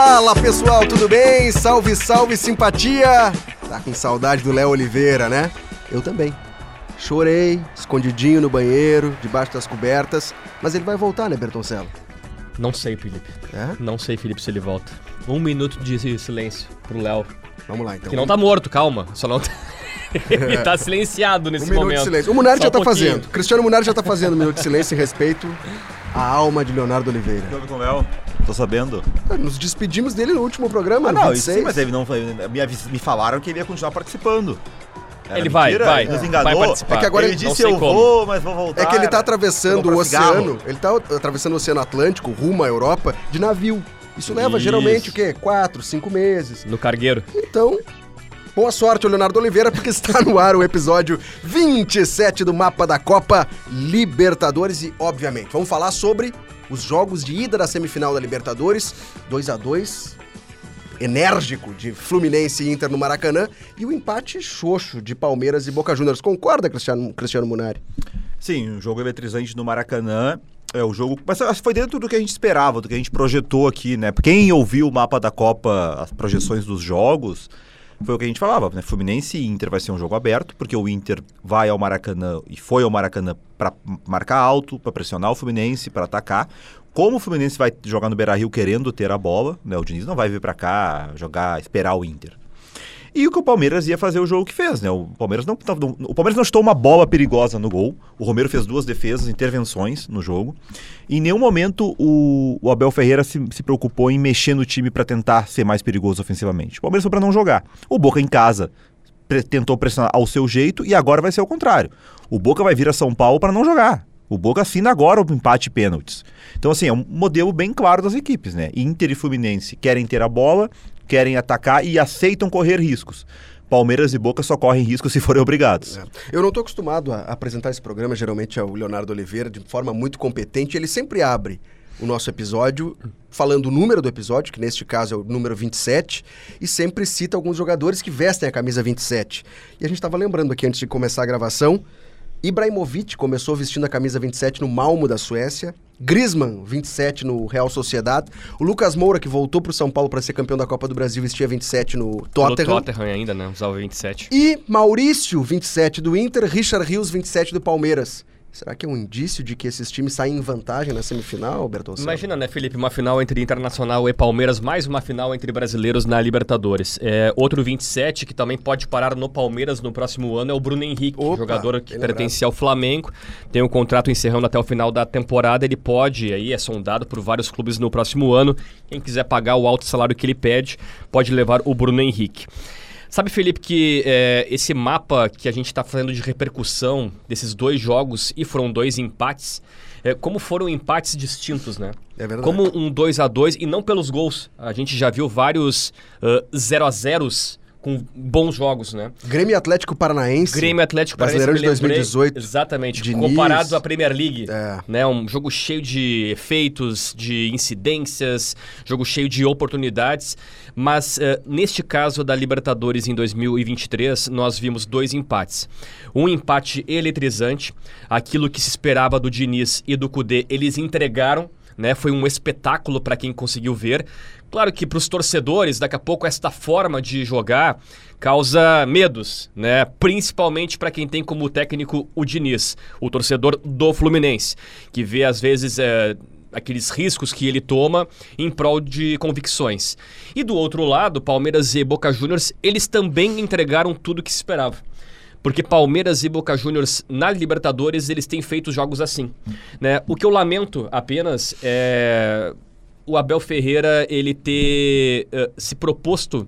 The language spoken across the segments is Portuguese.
Fala pessoal, tudo bem? Salve, salve, simpatia! Tá com saudade do Léo Oliveira, né? Eu também. Chorei, escondidinho no banheiro, debaixo das cobertas, mas ele vai voltar, né, Bertoncello? Não sei, Felipe. É? Não sei, Felipe, se ele volta. Um minuto de silêncio pro Léo. Vamos lá, então. Que não tá morto, calma. Só não tá... ele tá silenciado nesse um minuto momento. de silêncio. O Munari Só já um tá pouquinho. fazendo. Cristiano Munari já tá fazendo um minuto de silêncio em respeito à alma de Leonardo Oliveira. Com Léo? Tô sabendo. Nos despedimos dele no último programa, Ah, não, 26. isso sim, mas ele não foi. Me, avis- me falaram que ele ia continuar participando. Era Ele vai, mentira, vai. Ele nos enganou. Vai participar. É que agora ele ele disse eu como. vou, mas vou voltar. É que ele tá atravessando o cigarro. oceano, ele tá atravessando o Oceano Atlântico, rumo à Europa, de navio. Isso leva Isso. geralmente o quê? Quatro, cinco meses. No cargueiro. Então, boa sorte, Leonardo Oliveira, porque está no ar o episódio 27 do Mapa da Copa Libertadores e, obviamente, vamos falar sobre os jogos de ida da semifinal da Libertadores, 2 a 2 enérgico de Fluminense e Inter no Maracanã e o empate xoxo de Palmeiras e Boca Juniors. Concorda, Cristiano, Cristiano Munari? Sim, um jogo eletrizante no Maracanã. É o jogo. Mas foi dentro do que a gente esperava, do que a gente projetou aqui, né? Quem ouviu o mapa da Copa, as projeções dos jogos, foi o que a gente falava, né? Fluminense e Inter vai ser um jogo aberto, porque o Inter vai ao Maracanã e foi ao Maracanã para marcar alto, para pressionar o Fluminense, para atacar. Como o Fluminense vai jogar no Beira-Rio querendo ter a bola, né? O Diniz não vai vir para cá jogar, esperar o Inter. E o que o Palmeiras ia fazer o jogo que fez, né? O Palmeiras não, não- o Palmeiras não chutou uma bola perigosa no gol. O Romero fez duas defesas, intervenções no jogo. Em nenhum momento o, o Abel Ferreira se, se preocupou em mexer no time para tentar ser mais perigoso ofensivamente. O Palmeiras foi para não jogar. O Boca em casa pre- tentou pressionar ao seu jeito e agora vai ser o contrário. O Boca vai vir a São Paulo para não jogar. O Boca assina agora o empate e pênaltis. Então, assim, é um modelo bem claro das equipes, né? Inter e Fluminense querem ter a bola, querem atacar e aceitam correr riscos. Palmeiras e Boca só correm riscos se forem obrigados. É. Eu não estou acostumado a apresentar esse programa, geralmente é o Leonardo Oliveira, de forma muito competente. Ele sempre abre o nosso episódio falando o número do episódio, que neste caso é o número 27, e sempre cita alguns jogadores que vestem a camisa 27. E a gente estava lembrando aqui antes de começar a gravação, Ibrahimovic começou vestindo a camisa 27 no Malmo da Suécia. Griezmann, 27 no Real Sociedad. O Lucas Moura, que voltou para o São Paulo para ser campeão da Copa do Brasil, vestia 27 no Tottenham. Tottenham ainda, né? Usava 27. E Maurício, 27 do Inter, Richard Rios, 27 do Palmeiras. Será que é um indício de que esses times saem em vantagem na semifinal, Bertolcelo? Imagina, né, Felipe, uma final entre Internacional e Palmeiras, mais uma final entre brasileiros na Libertadores. É, outro 27 que também pode parar no Palmeiras no próximo ano é o Bruno Henrique, Opa, jogador que pertence ao Flamengo, tem um contrato encerrando até o final da temporada, ele pode, aí é sondado por vários clubes no próximo ano, quem quiser pagar o alto salário que ele pede, pode levar o Bruno Henrique. Sabe, Felipe, que é, esse mapa que a gente está fazendo de repercussão desses dois jogos, e foram dois empates, é, como foram empates distintos, né? É verdade. Como um 2 a 2 e não pelos gols. A gente já viu vários 0 a 0 com bons jogos, né? Grêmio Atlético Paranaense. Grêmio Atlético Paranaense, Brasileirão de me lembrei, 2018, Exatamente. Diniz. Comparado à Premier League. É. Né? Um jogo cheio de efeitos, de incidências, jogo cheio de oportunidades. Mas eh, neste caso da Libertadores em 2023, nós vimos dois empates. Um empate eletrizante, aquilo que se esperava do Diniz e do Cudê, eles entregaram. Né? Foi um espetáculo para quem conseguiu ver. Claro que para os torcedores, daqui a pouco, esta forma de jogar causa medos, né? Principalmente para quem tem como técnico o Diniz, o torcedor do Fluminense, que vê às vezes é, aqueles riscos que ele toma em prol de convicções. E do outro lado, Palmeiras e Boca Juniors, eles também entregaram tudo que se esperava. Porque Palmeiras e Boca Juniors na Libertadores, eles têm feito jogos assim. Né? O que eu lamento apenas é o Abel Ferreira ele ter eh, se proposto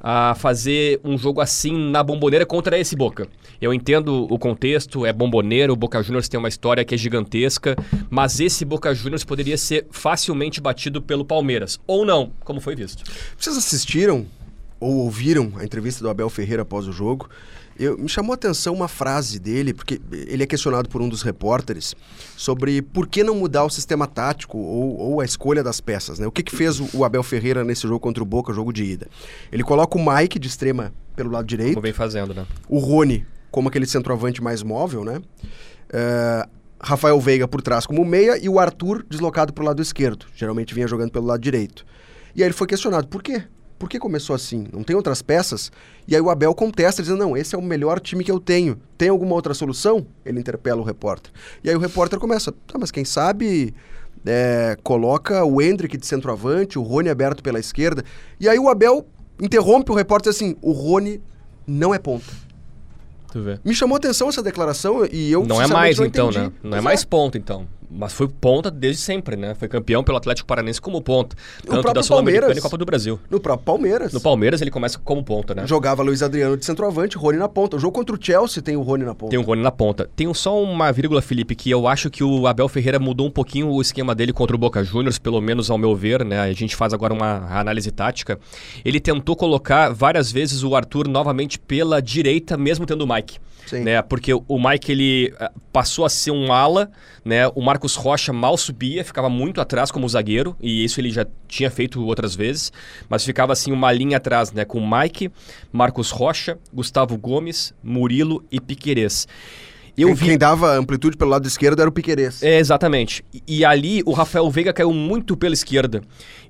a fazer um jogo assim na bomboneira contra esse Boca. Eu entendo o contexto, é bomboneiro, o Boca Juniors tem uma história que é gigantesca, mas esse Boca Juniors poderia ser facilmente batido pelo Palmeiras. Ou não, como foi visto. Vocês assistiram ou ouviram a entrevista do Abel Ferreira após o jogo? Eu, me chamou a atenção uma frase dele, porque ele é questionado por um dos repórteres sobre por que não mudar o sistema tático ou, ou a escolha das peças. Né? O que, que fez o, o Abel Ferreira nesse jogo contra o Boca, jogo de ida? Ele coloca o Mike de extrema pelo lado direito, Como vem fazendo, né? o Rony como aquele centroavante mais móvel, né? É, Rafael Veiga por trás como meia e o Arthur deslocado para o lado esquerdo. Geralmente vinha jogando pelo lado direito. E aí ele foi questionado, por quê? Por que começou assim? Não tem outras peças? E aí o Abel contesta, dizendo, não, esse é o melhor time que eu tenho. Tem alguma outra solução? Ele interpela o repórter. E aí o repórter começa, tá, mas quem sabe é, coloca o Hendrick de centroavante, o Rony aberto pela esquerda. E aí o Abel interrompe o repórter assim, o Rony não é ponta. Tu vê. Me chamou a atenção essa declaração e eu Não é mais, não então, né? Não é Pois mais ponta, então. Mas foi ponta desde sempre, né? Foi campeão pelo Atlético Paranense como ponta. Tanto próprio da Sul-Americana Palmeiras. e Copa do Brasil. No próprio Palmeiras. No Palmeiras ele começa como ponta, né? Jogava Luiz Adriano de centroavante, Rony na ponta. O jogo contra o Chelsea tem o Rony na ponta. Tem o Rony na ponta. Tem só uma vírgula, Felipe, que eu acho que o Abel Ferreira mudou um pouquinho o esquema dele contra o Boca Juniors, pelo menos ao meu ver, né? A gente faz agora uma análise tática. Ele tentou colocar várias vezes o Arthur novamente pela direita, mesmo tendo o Mike. Sim. Né? Porque o Mike ele ah, passou a ser um ala, né? O Marcos Rocha mal subia, ficava muito atrás como zagueiro, e isso ele já tinha feito outras vezes, mas ficava assim uma linha atrás, né? Com Mike, Marcos Rocha, Gustavo Gomes, Murilo e Piquerez. Eu quem, vi quem dava amplitude pelo lado esquerdo era o Piquerez. é, exatamente. E, e ali o Rafael Veiga caiu muito pela esquerda.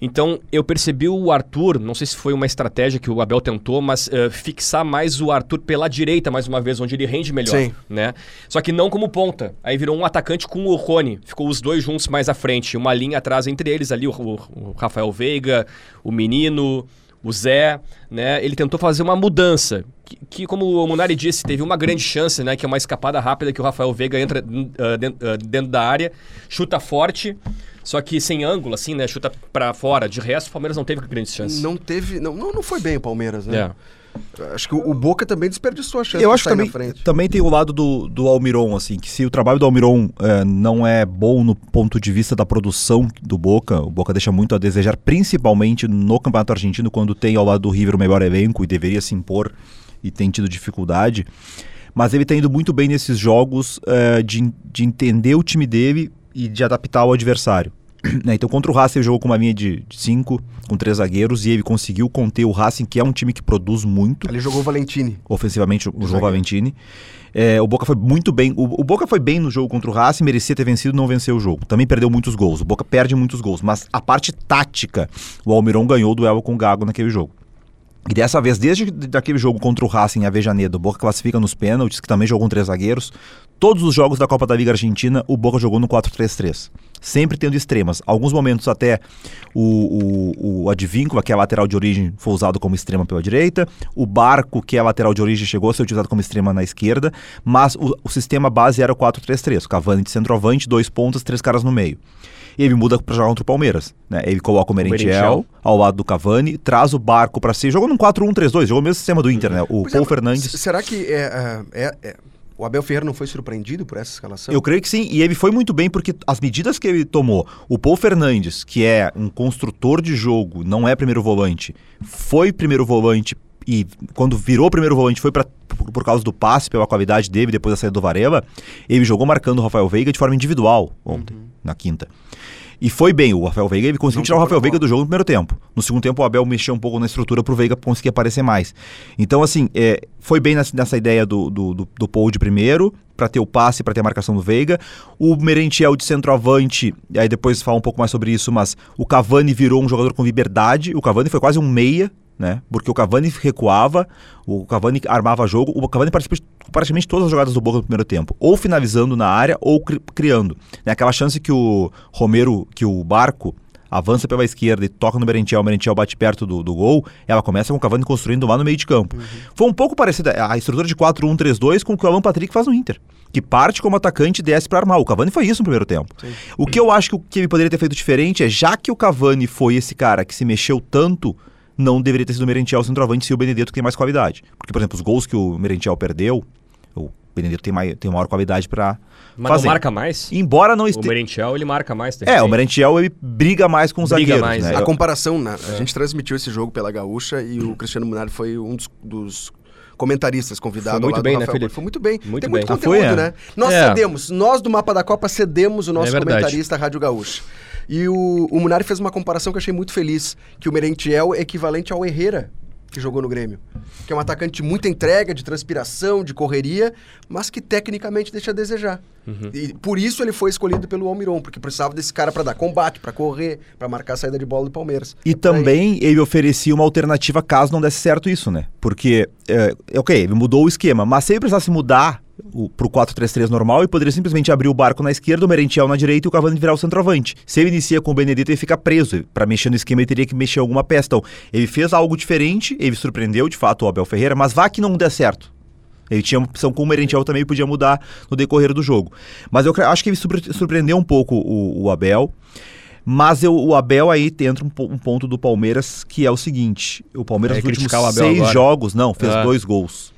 Então eu percebi o Arthur, não sei se foi uma estratégia que o Abel tentou, mas eh, fixar mais o Arthur pela direita mais uma vez, onde ele rende melhor. Sim. Né? Só que não como ponta. Aí virou um atacante com o Rony. Ficou os dois juntos mais à frente. Uma linha atrás entre eles ali, o, o- o Rafael Veiga, o menino. O Zé, né? Ele tentou fazer uma mudança. Que, que, como o Munari disse, teve uma grande chance, né? Que é uma escapada rápida que o Rafael Veiga entra hum, ah, den- ah, dentro da área, chuta forte, só que sem ângulo, assim, né? Chuta pra fora. De resto, o Palmeiras não teve grandes chances. Não teve. Não, não, não foi bem o Palmeiras, né? É. Acho que o, Boca também desperdiçou a chance Eu de acho que também, na frente. também tem o lado do, do Almiron, assim, que se o trabalho do Almiron eh, não é bom no ponto de vista da produção do Boca, o Boca deixa muito a desejar, principalmente no Campeonato Argentino, quando tem ao lado do River o melhor elenco e deveria se impor e tem tido dificuldade. Mas ele tem ido muito bem nesses jogos eh, de, de entender o time dele e de adaptar ao adversário. né? Então, contra o Racing, ele jogou com uma linha de 5, com três zagueiros, e ele conseguiu conter o Racing, que é um time que produz muito Ali jogou o Valentini. ofensivamente o João zagueiro. Valentini. É, o Boca foi muito bem. O, o Boca foi bem no jogo contra o Racing, merecia ter vencido, não venceu o jogo. Também perdeu muitos gols. O Boca perde muitos gols, mas a parte tática, o Almiron ganhou o duelo com o Gago naquele jogo. E dessa vez, desde daquele jogo contra o Racing em Avejaneiro, o Boca classifica nos pênaltis, que também jogou com três zagueiros. Todos os jogos da Copa da Liga Argentina, o Boca jogou no 4-3-3. Sempre tendo extremas. Alguns momentos até o, o, o Advíncula, que é a lateral de origem, foi usado como extrema pela direita. O Barco, que é a lateral de origem, chegou a ser utilizado como extrema na esquerda. Mas o, o sistema base era o 4-3-3. Cavani de centroavante, dois pontas, três caras no meio. E ele muda para jogar contra o Palmeiras. Né? Ele coloca o Merentiel, ao lado do Cavani, traz o barco para si. Jogou num 4-1-3-2, jogou o mesmo sistema do Inter, né? O Pois Paul é, Fernandes. Será que é, é- é- é- o Abel Ferreira não foi surpreendido por essa escalação? Eu creio que sim, e ele foi muito bem porque as medidas que ele tomou, o Paul Fernandes, que é um construtor de jogo, não é primeiro volante, foi primeiro volante e quando virou primeiro volante foi pra, por, por causa do passe, pela qualidade dele depois da saída do Varela, ele jogou marcando o Rafael Veiga de forma individual ontem, na quinta. E foi bem, o Rafael Veiga, ele conseguiu Não tirar o Rafael Veiga do jogo no primeiro tempo. No segundo tempo, o Abel mexeu um pouco na estrutura pro Veiga conseguir aparecer mais. Então, assim, é, foi bem nessa, nessa ideia do, do, do, do Paul de primeiro, para ter o passe, para ter a marcação do Veiga. O Merentiel de centroavante, e aí depois fala um pouco mais sobre isso, mas o Cavani virou um jogador com liberdade. O Cavani foi quase um meia, né? Porque o Cavani recuava, o Cavani armava jogo, o Cavani participou de praticamente todas as jogadas do Boca no primeiro tempo, ou finalizando na área ou cri- criando. Né? Aquela chance que o Romero, que o Barco avança pela esquerda e toca no Merentiel, o Merentiel bate perto do, do gol, ela começa com o Cavani construindo lá no meio de campo. Foi um pouco parecida a estrutura de 4-1-3-2 com o que o Alan Patrick faz no Inter, que parte como atacante e desce para armar. O Cavani foi isso no primeiro tempo. O que eu acho que que ele poderia ter feito diferente é, já que o Cavani foi esse cara que se mexeu tanto, não deveria ter sido o Merentiel centroavante se o Benedetto tem mais qualidade. Porque, por exemplo, os gols que o Merentiel perdeu, o Benedetto tem, mais, tem maior qualidade para Mas fazer. não marca mais? Embora não O esteja... Merentiel, ele marca mais. de É, o. Merentiel ele briga mais com os Briga zagueiros, mais, né? é. A Eu- comparação, né? a gente transmitiu esse jogo pela Gaúcha e o Cristiano Munari foi um dos, dos comentaristas convidados Foi muito bem, do né, Felipe? Foi muito bem. Muito Tem bem. muito Ah, conteúdo, foi, é? né? Nós É. cedemos, nós do Mapa da Copa cedemos o nosso É comentarista Rádio Gaúcha. E o, o Munari fez uma comparação que eu achei muito feliz, que o Merentiel é equivalente ao Herrera que jogou no Grêmio. Que é um atacante de muita entrega, de transpiração, de correria, mas que tecnicamente deixa a desejar. E por isso ele foi escolhido pelo Almiron, porque precisava desse cara para dar combate, para correr, para marcar a saída de bola do Palmeiras. E É também ele oferecia uma alternativa caso não desse certo isso, né? Porque, é, ok, ele mudou o esquema, mas se ele precisasse mudar o, pro 4-3-3 normal, ele poderia simplesmente abrir o barco na esquerda, o Merentiel na direita e o Cavani virar o centroavante. Se ele inicia com o Benedito, ele fica preso. Para mexer no esquema, ele teria que mexer alguma peça. Então, ele fez algo diferente, ele surpreendeu, de fato, o Abel Ferreira, mas vá que não der certo. Ele tinha uma opção com o Merentiel também podia mudar no decorrer do jogo. Mas eu acho que ele surpre- surpreendeu um pouco o, o Abel. Mas eu- o Abel aí entra um, um ponto do Palmeiras que é o seguinte: o Palmeiras Vai nos últimos seis agora. jogos, não, fez Ah. dois gols.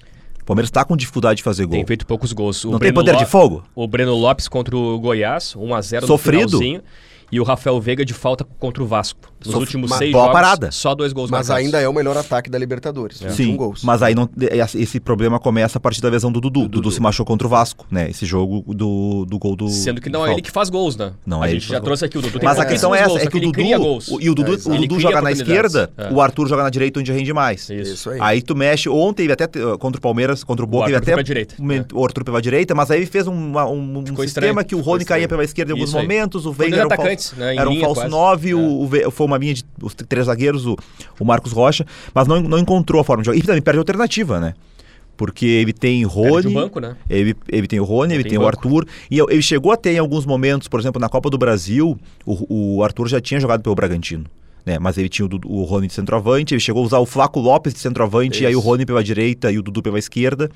O Palmeiras está com dificuldade de fazer gol. Tem feito poucos gols. O Não tem Breno poder de fogo? O Breno Lopes contra o Goiás, 1x0 Sofrido. no finalzinho. E o Rafael Veiga de falta contra o Vasco. Nos Sof- últimos mas seis boa jogos, parada. só dois gols Mas marcados. ainda é o melhor ataque da Libertadores. 21 Sim, gols. mas aí não, esse problema começa a partir da lesão do Dudu. Dudu, se machucou contra o Vasco, né? Esse jogo do, do gol do. Sendo que não é ele que faz gols, né? Não a é ele gente que já faz trouxe aqui o Dudu. tem Mas a questão é essa, gols, é que o Dudu, cria gols. o, e o Dudu, É, o Dudu joga na esquerda, É. o Arthur joga na direita onde rende mais. Isso. Isso aí. Aí tu mexe, ontem ele até contra o Palmeiras, contra o Boca, ele Arthur até é. o Arthur pela direita, mas aí ele fez um, sistema que o Rony caía pela esquerda em alguns momentos, o dois era um, falso, né, um falso quase. 9, É. o, o Ve- foi uma linha de os três zagueiros, o, o Marcos Rocha, mas não, não encontrou a forma de jogar. E também perde alternativa, né? Porque ele tem Rony, o banco, né? ele, ele tem o Rony, ele tem tem o. Arthur. E ele chegou a ter em alguns momentos, por exemplo, na Copa do Brasil, o, o Arthur já tinha jogado pelo Bragantino. Né, mas ele tinha o, o Rony de centroavante, ele chegou a usar o Flaco Lopes de centroavante, e aí o Isso. Rony pela direita e o Dudu pela esquerda.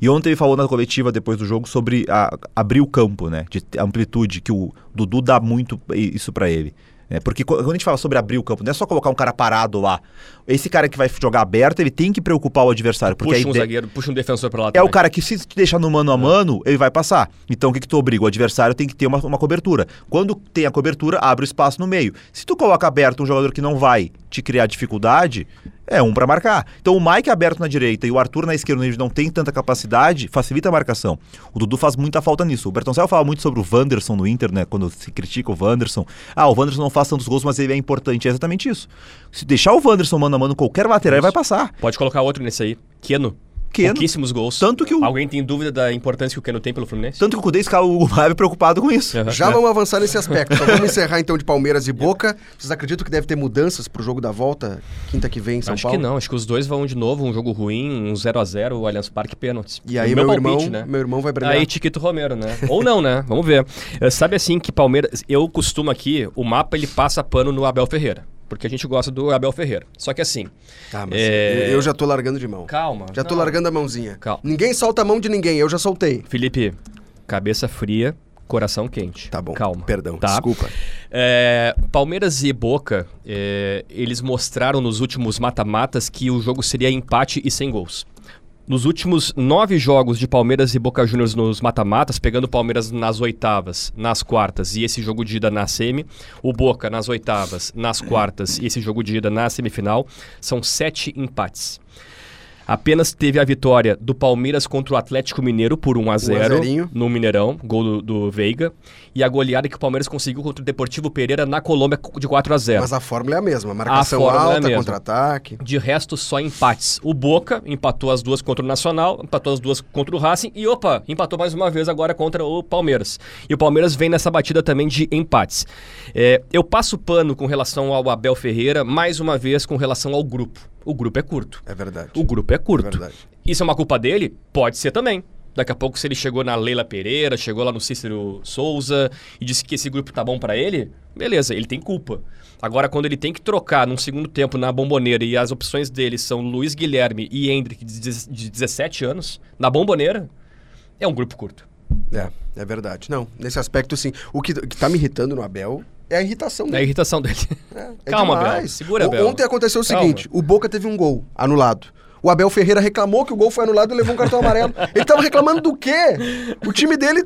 E ontem ele falou na coletiva, depois do jogo, sobre a- abrir o campo, né? De amplitude, que o Dudu dá muito isso pra ele. Né, porque qu- quando a gente fala sobre abrir o campo, não é só colocar um cara parado lá. Esse cara que vai jogar aberto, ele tem que preocupar o adversário. Porque Puxa um zagueiro, puxa um defensor pra lá é também. o cara que se te deixar no mano a mano, ele vai passar. Então o que, que tu obriga? O adversário tem que ter uma, uma cobertura. Quando tem a cobertura, abre o espaço no meio. Se tu coloca aberto um jogador que não vai te criar dificuldade, é um pra marcar. Então o Mike aberto na direita e o Arthur na esquerda, onde não tem tanta capacidade, facilita a marcação. O Dudu faz muita falta nisso. O Bertoncel fala muito sobre o Wanderson no Inter, né? Quando se critica o Wanderson. Ah, o Wanderson não faz tantos gols, mas ele é importante. É exatamente isso. Se deixar o Wanderson mano a mano qualquer lateral, ele vai passar. Pode colocar outro nesse aí. Keno. Keno. Pouquíssimos gols. Tanto que o- Alguém tem dúvida da importância que o Keno tem pelo Fluminense? Tanto que o Cudê escala o Maia preocupado com isso. Aham. Já vamos avançar nesse aspecto. Então vamos encerrar então de Palmeiras e Boca. Vocês acreditam que deve ter mudanças pro jogo da volta quinta que vem em São Acho Paulo? que não, acho que os dois vão de novo, um jogo ruim, um 0x0, o Allianz Parque pênaltis. E aí O meu, palpite, irmão, né? meu irmão vai brilhar. Aí Tiquito Romero, né? Ou não, né? Vamos ver. Eh, Sabe assim que Palmeiras, eu costumo aqui, o mapa ele passa pano no Abel Ferreira, porque a gente gosta do Abel Ferreira. Só que assim, Tá, mas É. eu já tô largando de mão. calma. Já tô não. largando a mãozinha. Calma. Ninguém solta a mão de ninguém, eu já soltei. Felipe, cabeça fria, coração quente. Tá bom. Calma. Perdão, tá? desculpa. É, Palmeiras e Boca, é, eles mostraram nos últimos mata-matas que o jogo seria empate e sem gols. Nos últimos nove jogos de Palmeiras e Boca Juniors nos mata-matas, pegando Palmeiras nas oitavas, nas quartas e esse jogo de ida na semi, o Boca nas oitavas, nas quartas e esse jogo de ida na semifinal, são sete empates. Apenas teve a vitória do Palmeiras contra o Atlético Mineiro por 1 a 0 zerinho. no Mineirão, gol do, do Veiga, e a goleada que o Palmeiras conseguiu contra o Deportivo Pereira na Colômbia de 4 a 0. Mas a fórmula é a mesma. Marcação é a alta, mesma. contra-ataque. De resto, só empates. O Boca empatou as duas contra o Nacional, empatou as duas contra o Racing e, opa, empatou mais uma vez agora contra o Palmeiras. E o Palmeiras vem nessa batida também de empates. É, eu passo pano com relação ao Abel Ferreira, mais uma vez com relação ao grupo. O grupo é curto. É verdade. O grupo é curto. É verdade. Isso é uma culpa dele? Pode ser também. Daqui a pouco, se ele chegou na Leila Pereira, chegou lá no Cícero Souza e disse que esse grupo tá bom pra ele, beleza, ele tem culpa. Agora, quando ele tem que trocar num segundo tempo na bomboneira e as opções dele são Luiz Guilherme e Hendrick de 17 anos, na bomboneira, é um grupo curto. É, é verdade. Não, nesse aspecto sim. O que, que tá me irritando no Abel é a irritação É a dele. irritação dele. É, é Calma, demais. Abel. Segura, O- Abel. Ontem aconteceu o Calma. seguinte: o Boca teve um gol anulado. O Abel Ferreira reclamou que o gol foi anulado e levou um cartão amarelo. Ele tava reclamando do quê? O time dele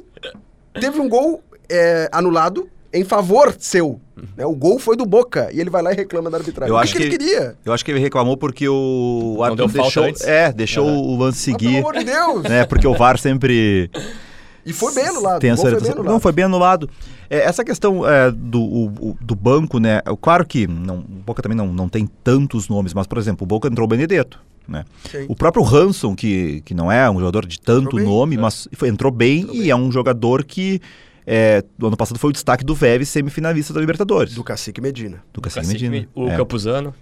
teve um gol é, anulado em favor seu. né? O gol foi do Boca e ele vai lá e reclama da arbitragem. Eu o que, acho que ele que- queria? Eu acho que ele reclamou porque o falta deixou, é, deixou Aham. o lance Ah, pelo seguir, amor de Deus! né? Porque o VAR sempre E foi bem anulado. Tem essa foi bem anulado. Não, foi bem anulado. É, essa questão é, do, o- do banco, né? é, Claro que não, o Boca também não, não tem tantos nomes, mas, por exemplo, o Boca entrou o Benedetto. Né? O próprio Hanson, que, que não é um jogador de tanto bem, nome, mas foi- entrou bem Entrou e bem. é um jogador que é, do ano passado foi o destaque do Vélez, semifinalista da Libertadores. Do Cacique Medina. do Cacique Cacique, Medina. O É. Campuzano.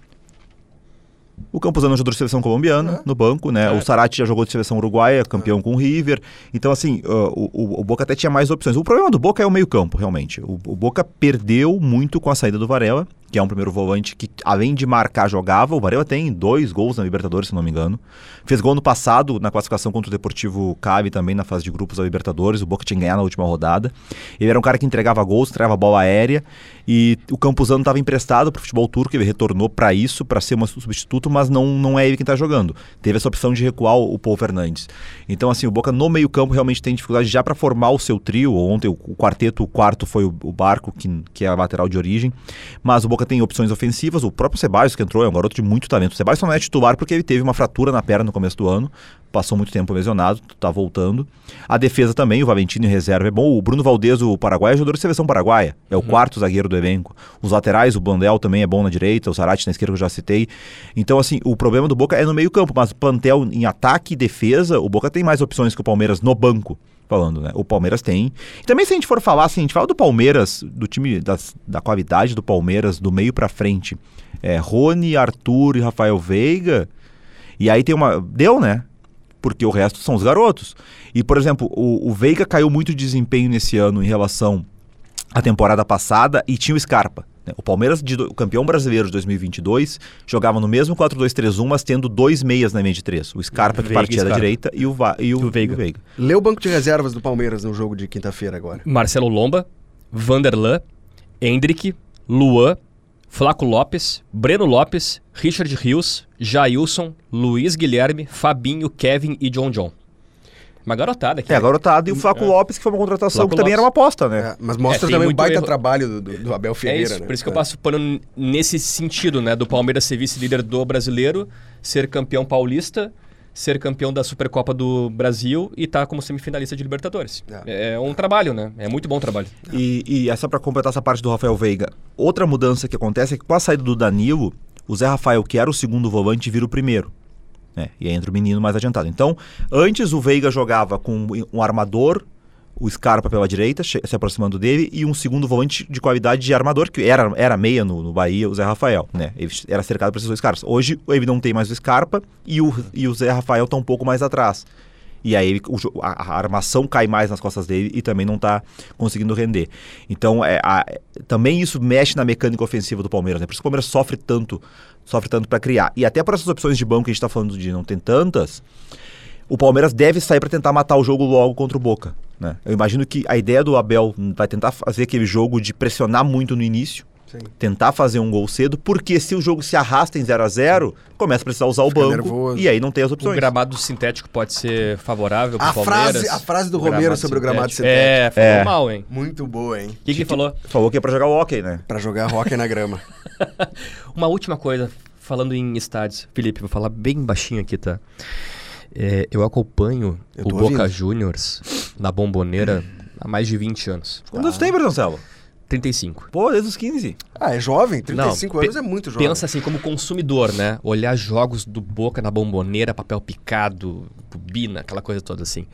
O Campuzano jogador de seleção colombiana, É. no banco, né? É. O Sarati já jogou de seleção uruguaia, campeão com o River. Então, assim, uh, o, o- o Boca até tinha mais opções. O problema do Boca é o meio-campo, realmente. O, o Boca perdeu muito com a saída do Varela, que é um primeiro volante que, além de marcar, jogava. O Varela tem dois gols na Libertadores, se não me engano. Fez gol no passado, na classificação contra o Deportivo Cabe, também na fase de grupos da Libertadores. O Boca tinha ganhar na última rodada. Ele era um cara que entregava gols, entregava bola aérea. E o Campuzano estava emprestado para o futebol turco, ele retornou para isso, para ser um substituto, mas não, não é ele quem está jogando. Teve essa opção de recuar o, Paul Fernandes. Então, assim, o Boca no meio-campo realmente tem dificuldade já para formar o seu trio. Ontem o, o quarteto, o quarto foi o, o Barco, que, que é a lateral de origem. Mas o Boca tem opções ofensivas. O próprio Ceballos, que entrou, é um garoto de muito talento. O Ceballos só não é titular porque ele teve uma fratura na perna no começo do ano. Passou muito tempo lesionado, tá voltando. A defesa também, o Valentino em reserva é bom. O Bruno Valdez, o paraguaio, é jogador de seleção paraguaia. É o quarto zagueiro do elenco. Os laterais, o Blondel também é bom na direita, o Zarate na esquerda que eu já citei. Então, assim, o problema do Boca é no meio-campo, mas plantel em ataque e defesa, o Boca tem mais opções que o Palmeiras no banco. Falando, né? O Palmeiras tem. E também, se a gente for falar, assim, a gente fala do Palmeiras, do time, das- da qualidade do Palmeiras, do meio pra frente. É, Rony, Arthur e Rafael Veiga. E aí tem uma. Deu, né? Porque o resto são os garotos. E, por exemplo, o, o Veiga caiu muito de desempenho nesse ano em relação à temporada passada e tinha o Scarpa. né? O Palmeiras, o campeão brasileiro de 2022, jogava no mesmo 4-2-3-1, mas tendo dois meias na linha de três. O Scarpa, que Veiga e partia da Scarpa. direita, e o, Va- e o, o Veiga. e o Veiga. Lê o banco de reservas do Palmeiras no jogo de quinta-feira agora. Marcelo Lomba, Vanderlan, Hendrick, Luan, Flaco Lopes, Breno Lopes, Richard Rios, Jailson, Luiz Guilherme, Fabinho, Kevin e John John. Uma garotada aqui. É, garotado. E o Flaco É. Lopes, que foi uma contratação Flaco que também Lopes. era uma aposta, né? É, mas mostra É, também o muito baita erro. trabalho do, do- do Abel É Ferreira, isso, né? por isso que eu É. passo pano nesse sentido, né? Do Palmeiras ser vice-líder do brasileiro, ser campeão paulista, ser campeão da Supercopa do Brasil e estar como semifinalista de Libertadores. É. um trabalho, né? É muito bom trabalho. E, e essa para completar essa parte do Rafael Veiga. Outra mudança que acontece é que com a saída do Danilo, o Zé Rafael, que era o segundo volante, vira o primeiro. Né? E aí entra o menino mais adiantado. Então, antes o Veiga jogava com um armador, o Scarpa pela direita, se aproximando dele, e um segundo volante de qualidade de armador, que era, era meia no, no Bahia, o Zé Rafael. Né? Ele era cercado por esses dois caras. Hoje ele não tem mais o Scarpa e o, e o Zé Rafael está um pouco mais atrás. E aí o a, a armação cai mais nas costas dele e também não está conseguindo render. Então, é, a- também isso mexe na mecânica ofensiva do Palmeiras. Né? Por isso que o Palmeiras sofre tanto, sofre tanto para criar. E até por essas opções de banco que a gente está falando de não tem tantas, o Palmeiras deve sair para tentar matar o jogo logo contra o Boca. Né? Eu imagino que a ideia do Abel vai tentar fazer aquele jogo de pressionar muito no início, Sim. tentar fazer um gol cedo, porque se o jogo se arrasta em 0 a 0 começa a precisar usar o banco nervoso. e aí não tem as O opções. gramado sintético pode ser favorável para A o Palmeiras. frase- a frase do O Romero sobre o gramado É, falou É. mal, hein? Muito boa, hein? O que, que ele falou? Falou que é para jogar o hockey, né? Pra jogar rock na grama. Uma última coisa, falando em estádios. Felipe, vou falar bem baixinho aqui, tá? É, eu acompanho Eu o Boca. Juniors na Bomboneira há mais de 20 anos. Quantos tem, Bertoncello? 35. Pô, desde os 15. Ah, é jovem? 35 Não, anos é muito jovem. Pensa assim como consumidor, né? Olhar jogos do Boca na Bomboneira, papel picado, bobina, aquela coisa toda assim.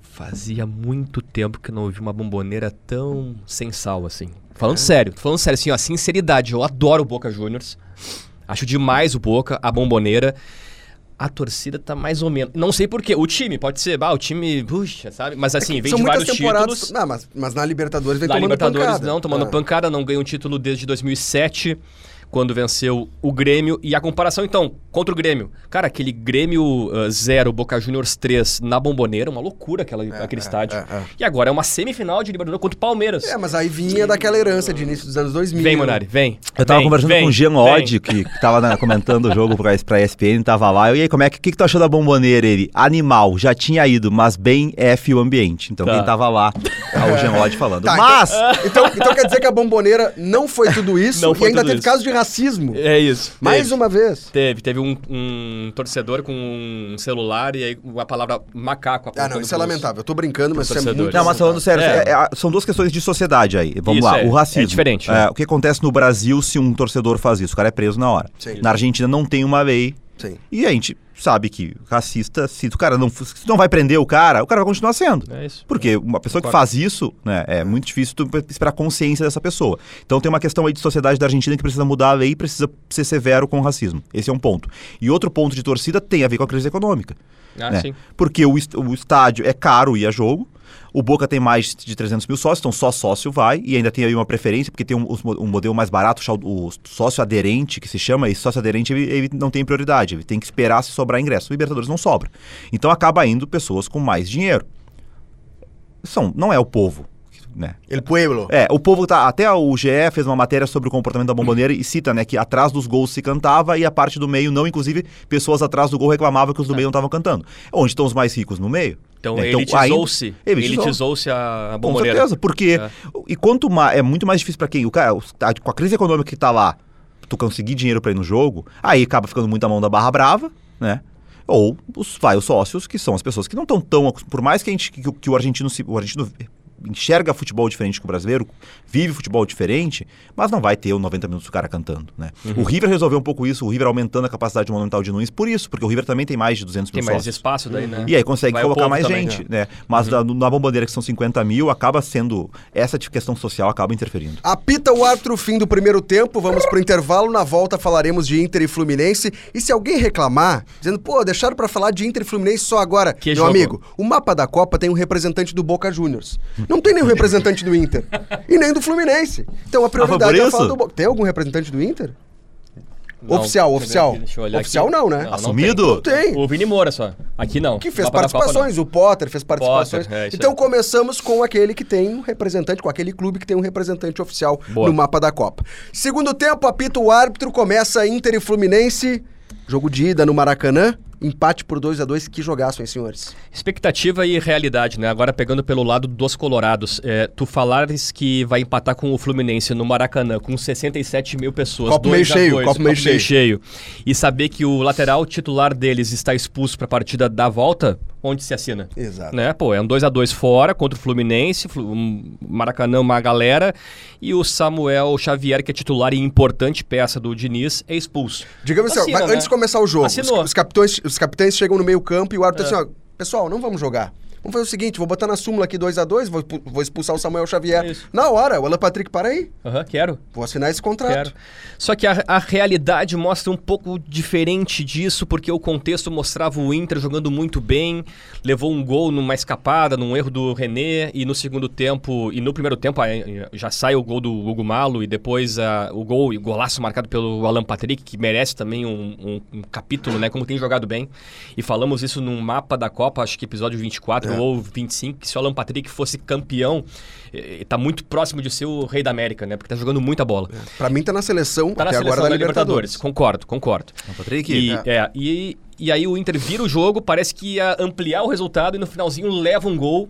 Fazia muito tempo que eu não ouvi uma bomboneira tão sem sal assim. Falando sério, tô falando sério, assim, ó, sinceridade. Eu adoro o Boca Juniors. Acho demais o Boca, a bomboneira. A torcida tá mais ou menos. Não sei porquê. O time, pode ser. Ah, o time. Puxa, sabe? Mas assim, vem São de vários temporadas. títulos. Não, mas, mas na Libertadores vem Na tomando Libertadores pancada. não, tomando Ah. pancada, não ganha um título desde 2007, quando venceu o Grêmio. E a comparação, então, contra o Grêmio. Cara, aquele Grêmio 0, Boca Juniors 3 na Bomboneira, uma loucura aquela, aquele é, estádio. é, é. E agora é uma semifinal de Libertadores contra o Palmeiras. É, mas aí vinha daquela herança de início dos anos 2000. Vem, Monari, vem. Eu tava Vem, conversando vem, com o Jean. Odd, que, tava né, comentando o jogo pra, pra ESPN, tava lá. E aí, como é que, que, que tu achou da bomboneira? Ele, animal, já tinha ido, mas bem F o ambiente. Então Tá. quem tava lá, é o Jean Odd falando. Tá, mas, Então, então quer dizer que a bomboneira não foi tudo isso Não e foi ainda tudo teve isso. caso de racismo. É isso. Mais Teve. uma vez. Teve, teve um, um torcedor com um celular e aí a palavra macaco Ah, não, isso é lamentável. Eu tô brincando, mas isso é muito Não, mas falando sério, É. é- é- são duas questões de sociedade aí. Vamos Isso, lá, é. o racismo. É diferente, É, né? o que acontece no Brasil se um torcedor faz isso? O cara é preso na hora. Sim. Na Argentina não tem uma lei. Sim. E a gente sabe que racista, se o cara não, se não vai prender o cara, o cara vai continuar sendo. É isso. Porque uma pessoa que faz isso, né, é muito difícil tu esperar consciência dessa pessoa. Então tem uma questão aí de sociedade da Argentina que precisa mudar a lei e precisa ser severo com o racismo. Esse é um ponto. E outro ponto de torcida tem a ver com a crise econômica. Ah, né? sim. Porque o, o estádio é caro ir a jogo. O Boca tem mais de 300 mil sócios, então só sócio vai. E ainda tem aí uma preferência, porque tem um, um modelo mais barato, o sócio aderente, que se chama. E sócio aderente, ele, ele não tem prioridade. Ele tem que esperar se sobrar ingresso. O Libertadores não sobra. Então acaba indo pessoas com mais dinheiro. São, não é o povo, né? El Pueblo. É, o povo tá. Até o GE fez uma matéria sobre o comportamento da bomboneira e cita, né, que atrás dos gols se cantava e a parte do meio não, inclusive, pessoas atrás do gol reclamavam que os do meio não estavam cantando. Onde estão os mais ricos no meio? Então, né? elitizou-se. ainda- elitizou. Elitizou-se a, a Com certeza, porque. É. E quanto mais. É muito mais difícil pra quem. O cara, tá- com a crise econômica que tá lá, tu conseguir dinheiro pra ir no jogo, aí acaba ficando muito a mão da barra brava, né? Ou os, vai, os sócios, que são as pessoas que não estão tão. Por mais que, a gente, que, o- que o argentino se- o argentino enxerga futebol diferente que o brasileiro, vive futebol diferente, mas não vai ter o 90 minutos do cara cantando, né? Uhum. O River resolveu um pouco isso, o River aumentando a capacidade Monumental de Nunes por isso, porque o River também tem mais de 200 Tem mil mais sócios. espaço daí, né? E aí consegue Vai colocar mais também, gente, né? Mas na, na bombandeira que são 50 mil, acaba sendo. Essa questão social acaba interferindo. Apita o árbitro fim do primeiro tempo, vamos pro intervalo, na volta falaremos de Inter e Fluminense. E se alguém reclamar, dizendo, pô, deixaram pra falar de Inter e Fluminense só agora. Que Meu jogo? amigo, o mapa da Copa tem um representante do Boca Juniors. Não tem nenhum representante do Inter. E nem do Fluminense. Então a prioridade por é falar do Boca. Tem algum representante do Inter? Não, Oficial, oficial. aqui, deixa eu olhar Oficial aqui. não, né? não Assumido? Não tem. O Vini Moura só. Aqui não. Que fez Copa, não. participações, o Potter fez participações. Potter, é, então aí. começamos com aquele que tem um representante, com aquele clube que tem um representante oficial Boa. no mapa da Copa. Segundo tempo, apita o árbitro, começa Inter e Fluminense. Jogo de ida no Maracanã. Empate por 2 a 2 Que jogaço, hein, senhores? Expectativa e realidade, né? Agora pegando pelo lado dos colorados. É, tu falares que vai empatar com o Fluminense no Maracanã com 67 mil pessoas. Copo 2 meio cheio, 2, copo meio cheio. E saber que o lateral titular deles está expulso para a partida da volta, onde se assina? Exato. Né? Pô, é um 2 a 2 fora contra o Fluminense, Flu- um Maracanã uma galera e o Samuel Xavier, que é titular e importante peça do Diniz, é expulso. Digamos assim, ó, Assina, né? antes de começar o jogo, os, os capitães, os capitães chegam no meio campo e o árbitro É. diz assim, ó, pessoal, não vamos jogar. Vamos fazer o seguinte, vou botar na súmula aqui 2 a 2 vou, vou expulsar o Samuel Xavier. É. Na hora, o Alan Patrick, para aí, Aham, quero. vou assinar esse contrato. Quero. Só que a, a realidade mostra um pouco diferente disso, porque o contexto mostrava o Inter jogando muito bem, levou um gol numa escapada, num erro do René, e no segundo tempo, e no primeiro tempo já sai o gol do Hugo Malo, e depois ah, o gol, o golaço marcado pelo Alan Patrick, que merece também um, um- um capítulo, né, como tem jogado bem. E falamos isso num mapa da Copa, acho que episódio 24 É. ou 25, que se o Alan Patrick fosse campeão, eh, tá muito próximo de ser o rei da América, né, porque tá jogando muita bola. Pra mim tá na seleção, Tá na até seleção agora, da da Libertadores. Libertadores. Concordo, concordo. Patrick? E, É. é, e, e aí o Inter vira o jogo, parece que ia ampliar o resultado e no finalzinho leva um gol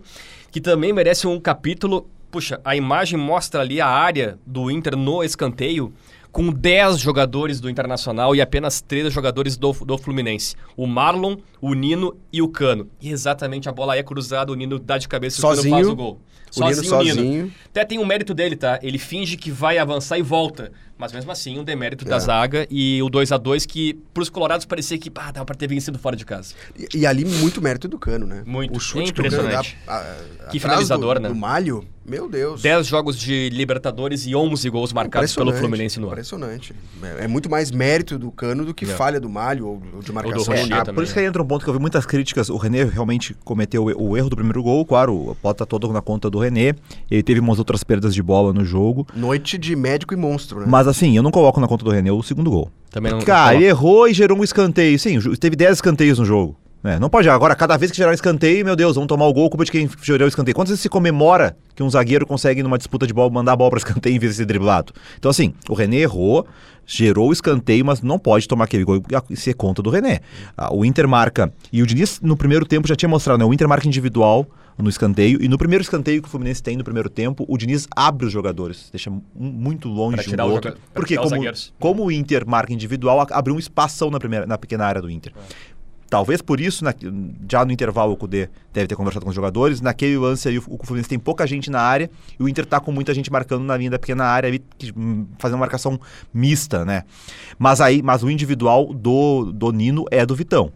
que também merece um capítulo. Puxa, a imagem mostra ali a área do Inter no escanteio com 10 jogadores do Internacional e apenas 3 jogadores do, do Fluminense. O Marlon, o Nino e o Cano. E exatamente a bola é cruzada, o Nino dá de cabeça e o Cano faz o gol. O Nino sozinho. Até tem um mérito dele, tá? Ele finge que vai avançar e volta. Mas mesmo assim, um demérito É. da zaga e o 2 a 2 que pros colorados parecia que pá, dava pra ter vencido fora de casa. E, e ali muito mérito do Cano, né? Muito. O chute É que o Cano dá impressionante. a- a- Que finalizador, do, né? do Malho, meu Deus. 10 jogos de Libertadores e 11 gols marcados pelo Impressionante, Fluminense no ano. Impressionante. É, é muito mais mérito do Cano do que É. falha do Malho ou, ou de marcação. Rocher Ah, também. Por isso que aí entra um ponto que eu vi muitas críticas. O René realmente cometeu o o erro do primeiro gol, claro, o bota todo na conta do René. Ele teve umas outras perdas de bola no jogo. Noite de médico e monstro, né? Mas assim, eu não coloco na conta do René o segundo gol. Também não. Cara, ele errou e gerou um escanteio. Sim, teve 10 escanteios no jogo. né? não pode agora, cada vez que gerar um escanteio, meu Deus, vamos tomar o gol, culpa de quem gerou o escanteio. Quantas vezes se comemora que um zagueiro consegue, numa disputa de bola, mandar a bola para escanteio em vez de ser driblado? Então, assim, o René errou, gerou o escanteio, mas não pode tomar aquele gol e ser conta do René. Ah, o Inter marca, e o Diniz no primeiro tempo já tinha mostrado, né? O Inter marca individual no escanteio. E no primeiro escanteio que o Fluminense tem no primeiro tempo, o Diniz abre os jogadores, deixa muito longe um do outro. Porque como, como o Inter marca individual, abriu um espação na, primeira, na pequena área do Inter. Talvez por isso, na- já no intervalo, o Cudê deve ter conversado com os jogadores. Naquele lance aí, o, o Fluminense tem pouca gente na área e o Inter tá com muita gente marcando na linha da pequena área, ali, que, hum, fazendo uma marcação mista, né? Mas aí, mas o individual do, do Nino é do Vitão.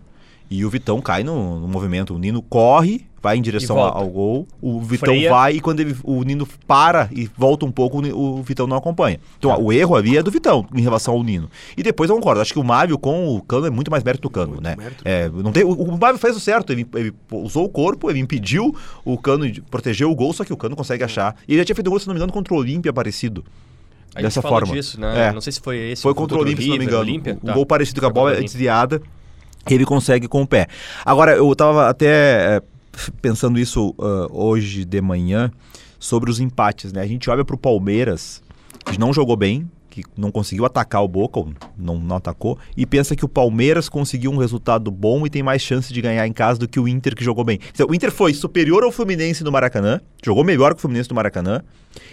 E o Vitão cai no, no movimento. O Nino corre, vai em direção ao gol. O Vitão Freia. vai e quando ele- o Nino para e volta um pouco, o o Vitão não acompanha. Então, o erro ali é do Vitão em relação ao Nino. E depois eu concordo. Acho que o Mário com o Cano é muito mais mérito do Cano, né? mérito do É, não tem, o, o Mário fez o certo. Ele, ele usou o corpo, ele impediu o Cano, de- protegeu o gol, só que o Cano consegue achar. E ele já tinha feito gol, se não me engano, contra o Olímpia parecido. A dessa forma. disso, né? É. Não sei se foi esse. Foi contra o Olímpia, se não me engano. Olímpia? Um Tá. gol parecido com a bola o desviada. Ele consegue com o pé. Agora, eu tava até é, pensando isso ah, hoje de manhã sobre os empates, né? A gente olha pro Palmeiras, que não jogou bem, que não conseguiu atacar o Boca, ou não, não atacou, e pensa que o Palmeiras conseguiu um resultado bom e tem mais chance de ganhar em casa do que o Inter que jogou bem. Então, o Inter foi superior ao Fluminense no Maracanã, jogou melhor que o Fluminense no Maracanã,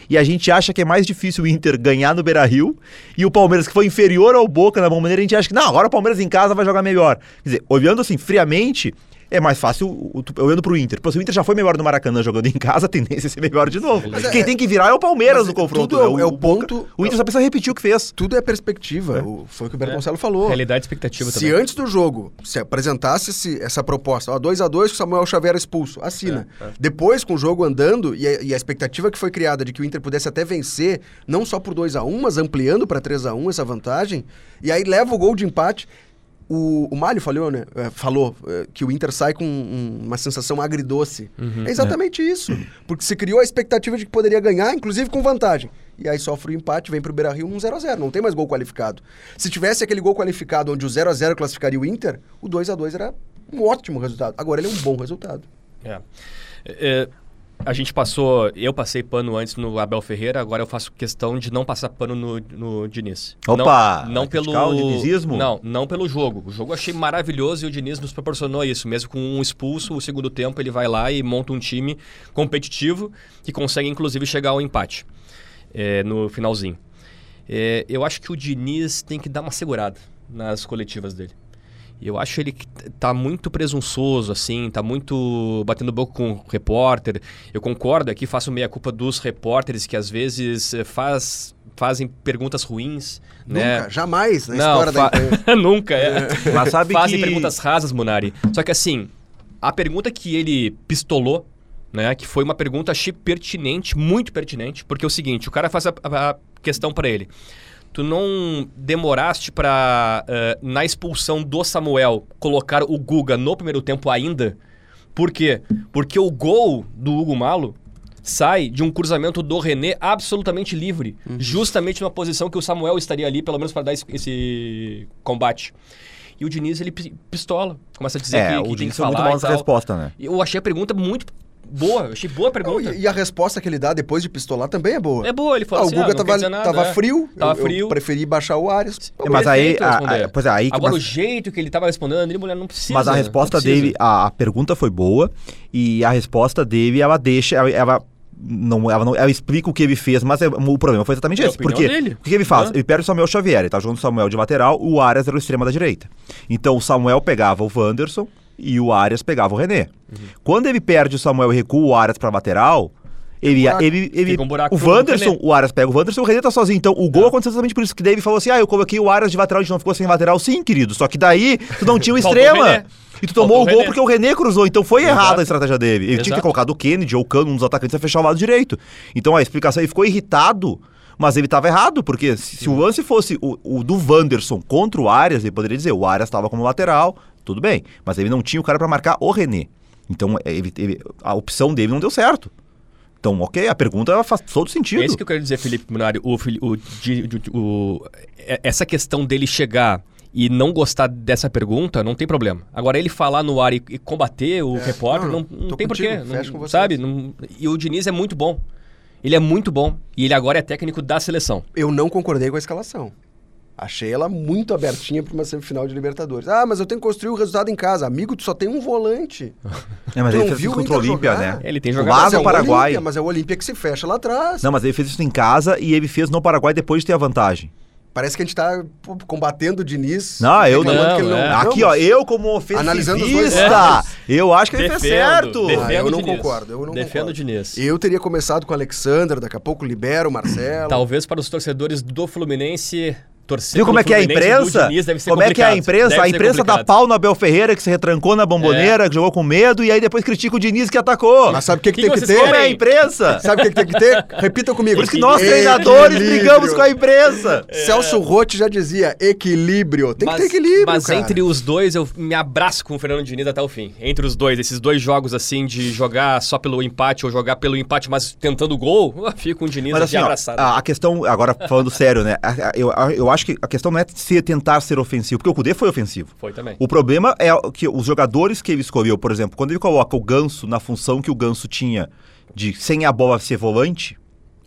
e a gente acha que é mais difícil o Inter ganhar no Beira-Rio, e o Palmeiras que foi inferior ao Boca na mão maneira, a gente acha que não, agora o Palmeiras em casa vai jogar melhor. Quer dizer, olhando assim friamente, é mais fácil o- o- olhando pro Inter. Pô, se o Inter já foi melhor no Maracanã jogando em casa, a tendência é ser melhor de novo. Mas é- Quem tem que virar é o Palmeiras no confronto. tudo é o- né? é o ponto- O Inter só precisa repetir o que fez. Tudo é perspectiva. O- foi o que o Berto É. Gonçalo falou. Realidade e expectativa Se também. antes do jogo se apresentasse esse- essa proposta, ó, 2x2 com o Samuel Xavier expulso, assina. É, é. Depois, com o jogo andando e a, e a expectativa que foi criada de que o Inter pudesse até vencer, não só por 2x1, mas ampliando para 3x1 essa vantagem, e aí leva o gol de empate. O, o Malho falou, né? é, falou é, que o Inter sai com um- uma sensação agridoce. Uhum. é exatamente isso. Porque se criou a expectativa de que poderia ganhar, inclusive com vantagem. E aí sofre o empate, vem pro Beira-Rio num 0x0. Não tem mais gol qualificado. Se tivesse aquele gol qualificado onde o 0x0 classificaria o Inter, o 2x2 era um ótimo resultado. Agora ele é um bom resultado. É. É, a gente passou, eu passei pano antes no Abel Ferreira, agora eu faço questão de não passar pano no, no Diniz. Opa! não, não pelo o dinizismo? Não, não pelo jogo. O jogo eu achei maravilhoso e o Diniz nos proporcionou isso. Mesmo com um expulso, o segundo tempo ele vai lá e monta um time competitivo que consegue inclusive chegar ao empate é, no finalzinho. É, eu acho que o Diniz tem que dar uma segurada nas coletivas dele. Eu acho ele que tá muito presunçoso, assim, tá muito batendo boca com o repórter. Eu concordo aqui, faço meia culpa dos repórteres que às vezes eh, faz, fazem perguntas ruins, né? Nunca, jamais na Não, história da. Nunca, é. Mas sabe Fazem que... perguntas rasas, Munari. Só que assim, a pergunta que ele pistolou, né, que foi uma pergunta achei pertinente, muito pertinente, porque é o seguinte, o cara faz a, a- a questão pra ele. Tu não demoraste pra, eh, na expulsão do Samuel, colocar o Guga no primeiro tempo ainda? Por quê? Porque o gol do Hugo Malo sai de um cruzamento do René absolutamente livre. Justamente numa posição que o Samuel estaria ali, pelo menos para dar esse, esse combate. E o Diniz, ele pi- pistola. Começa a dizer É, que, o que tem Diniz que foi muito falar mal nessa resposta, né? Eu achei a pergunta muito boa. Eu achei boa a Não, pergunta. e, e a resposta que ele dá depois de pistolar também é boa. É boa, ele Ah, falou o assim, Guga ah, não tava, nada, tava é. frio, Tava eu, eu frio. preferi baixar o Arias. É, mas aí, a- a- pois é, aí que- Agora, mas- o jeito que ele tava respondendo, ele, mulher, não precisa. Mas a resposta não dele, a, a pergunta foi boa e a resposta dele, ela deixa, ela, ela não, ela não, ela explica o que ele fez, mas é- o problema foi exatamente É esse. Porque dele. o que ele faz? Né? Ele perde o Samuel Xavier, ele tá jogando o Samuel de lateral, o Arias era o extremo da direita. Então o Samuel pegava o Wanderson e o Arias pegava o René. Uhum. Quando ele perde o Samuel e recua o Arias pra lateral, ele, buraco. ele, ele um o Wanderson, o Arias pega o Wanderson, o René tá sozinho. Então o gol É. aconteceu exatamente por isso que ele falou assim: "Ah, eu coloquei o Arias de lateral, a gente não ficou sem lateral". Sim, querido, só que daí tu não tinha o extrema. E tu tomou Faltou o gol porque o René cruzou. Então foi Exato. errada a estratégia dele. Ele tinha que ter Exato. colocado o Kennedy ou o Cano, um dos atacantes, a fechar o lado direito. Então a explicação, ele ficou irritado, mas ele estava errado, porque se, se o lance fosse o, o do Wanderson contra o Arias, ele poderia dizer, o Arias estava como lateral, tudo bem. Mas ele não tinha o cara para marcar o René. Então é, ele- ele- a opção dele não deu certo. Então, ok, a pergunta ela faz todo sentido. É isso que eu quero dizer, Felipe Munari. O, o, o- o- é- essa questão dele chegar e não gostar dessa pergunta, não tem problema. Agora, ele falar no ar e, e combater o repórter, não, não, não, tem porquê. não- sabe? Não- e o Diniz é muito bom. Ele é muito bom. E ele agora é técnico da seleção. Eu não concordei com a escalação. Achei ela muito abertinha para uma semifinal de Libertadores. Ah, mas eu tenho que construir o resultado em casa. Amigo, tu só tem um volante. É, mas Tu ele fez viu isso contra o Olímpia, né? Ele tem O jogado Mas é no o Paraguai. Olímpia, mas é o Olímpia que se fecha lá atrás. Não, mas ele fez isso em casa e ele fez no Paraguai depois de ter a vantagem. Parece que a gente tá pô, combatendo o Diniz. Não, eu não, que ele é. não Aqui, ó, eu como Analisando os dois ofensivista, eu acho que ele fez certo. defendo Ah, eu não Diniz. concordo, eu não Defendo concordo. o Diniz. Eu teria começado com o Alexander, daqui a pouco libera o Marcelo. Talvez para os torcedores do Fluminense torcer Viu como é que é a imprensa? Diniz deve ser Como é que é a imprensa? Deve A imprensa dá complicado. pau no Abel Ferreira, que se retrancou na bomboneira, que jogou com medo, e aí depois critica o Diniz que atacou. Mas sabe o que, que, Que tem que ter? Como é a imprensa? Sabe o que, que tem que ter? Repita comigo. Por isso que nós, treinadores, brigamos com a imprensa. Celso Rotti já dizia equilíbrio. Tem mas, que ter equilíbrio, Mas cara. entre os dois, eu me abraço com o Fernando Diniz até o fim. Entre os dois, esses dois jogos assim, de jogar só pelo empate ou jogar pelo empate, mas tentando gol, eu fico com o Diniz Mas assim, ó, abraçado. a, a questão, agora falando sério, né? Eu, eu acho que a questão não é ser, tentar ser ofensivo, porque o Cudê foi ofensivo. Foi também. O problema é que os jogadores que ele escolheu, por exemplo, quando ele coloca o Ganso na função que o Ganso tinha de sem a bola ser volante,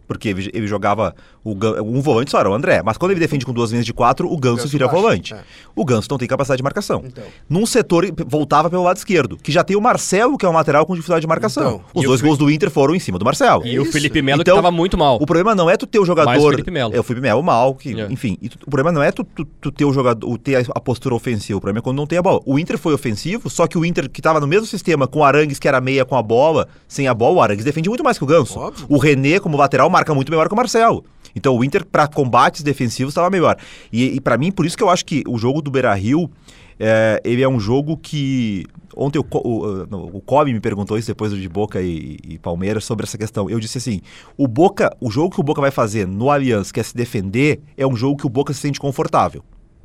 porque ele, ele jogava o, um volante só era o André, mas quando ele defende com duas linhas de quatro, o Ganso, Ganso vira baixa, volante. é. O Ganso não tem capacidade de marcação. Então. Num setor voltava pelo lado esquerdo, que já tem o Marcelo, que é um lateral com dificuldade de marcação. Então, Os e o dois gols do Inter foram em cima do Marcelo. E o Isso. Felipe Melo Então, que tava muito mal. O problema não é tu ter o jogador. Mais o Felipe Melo. É o Felipe Melo mal, que, É. enfim. e tu- o problema não é tu, tu, tu ter o jogador, o ter a, a postura ofensiva. O problema é quando não tem a bola. O Inter foi ofensivo, só que o Inter que tava no mesmo sistema com o Arangues, que era meia com a bola, sem a bola, o Arangues defende muito mais que o Ganso. Óbvio. O René, como lateral, marca muito melhor que o Marcelo. Então o Inter, para combates defensivos, estava melhor. E, e para mim, por isso que eu acho que o jogo do Beira Rio. É, ele é um jogo que. Ontem o, o, no, o Kobe me perguntou isso depois de Boca e, e Palmeiras sobre essa questão. Eu disse assim: o Boca, o jogo que o Boca vai fazer no Allianz, que é se defender, é um jogo que o Boca se sente confortável.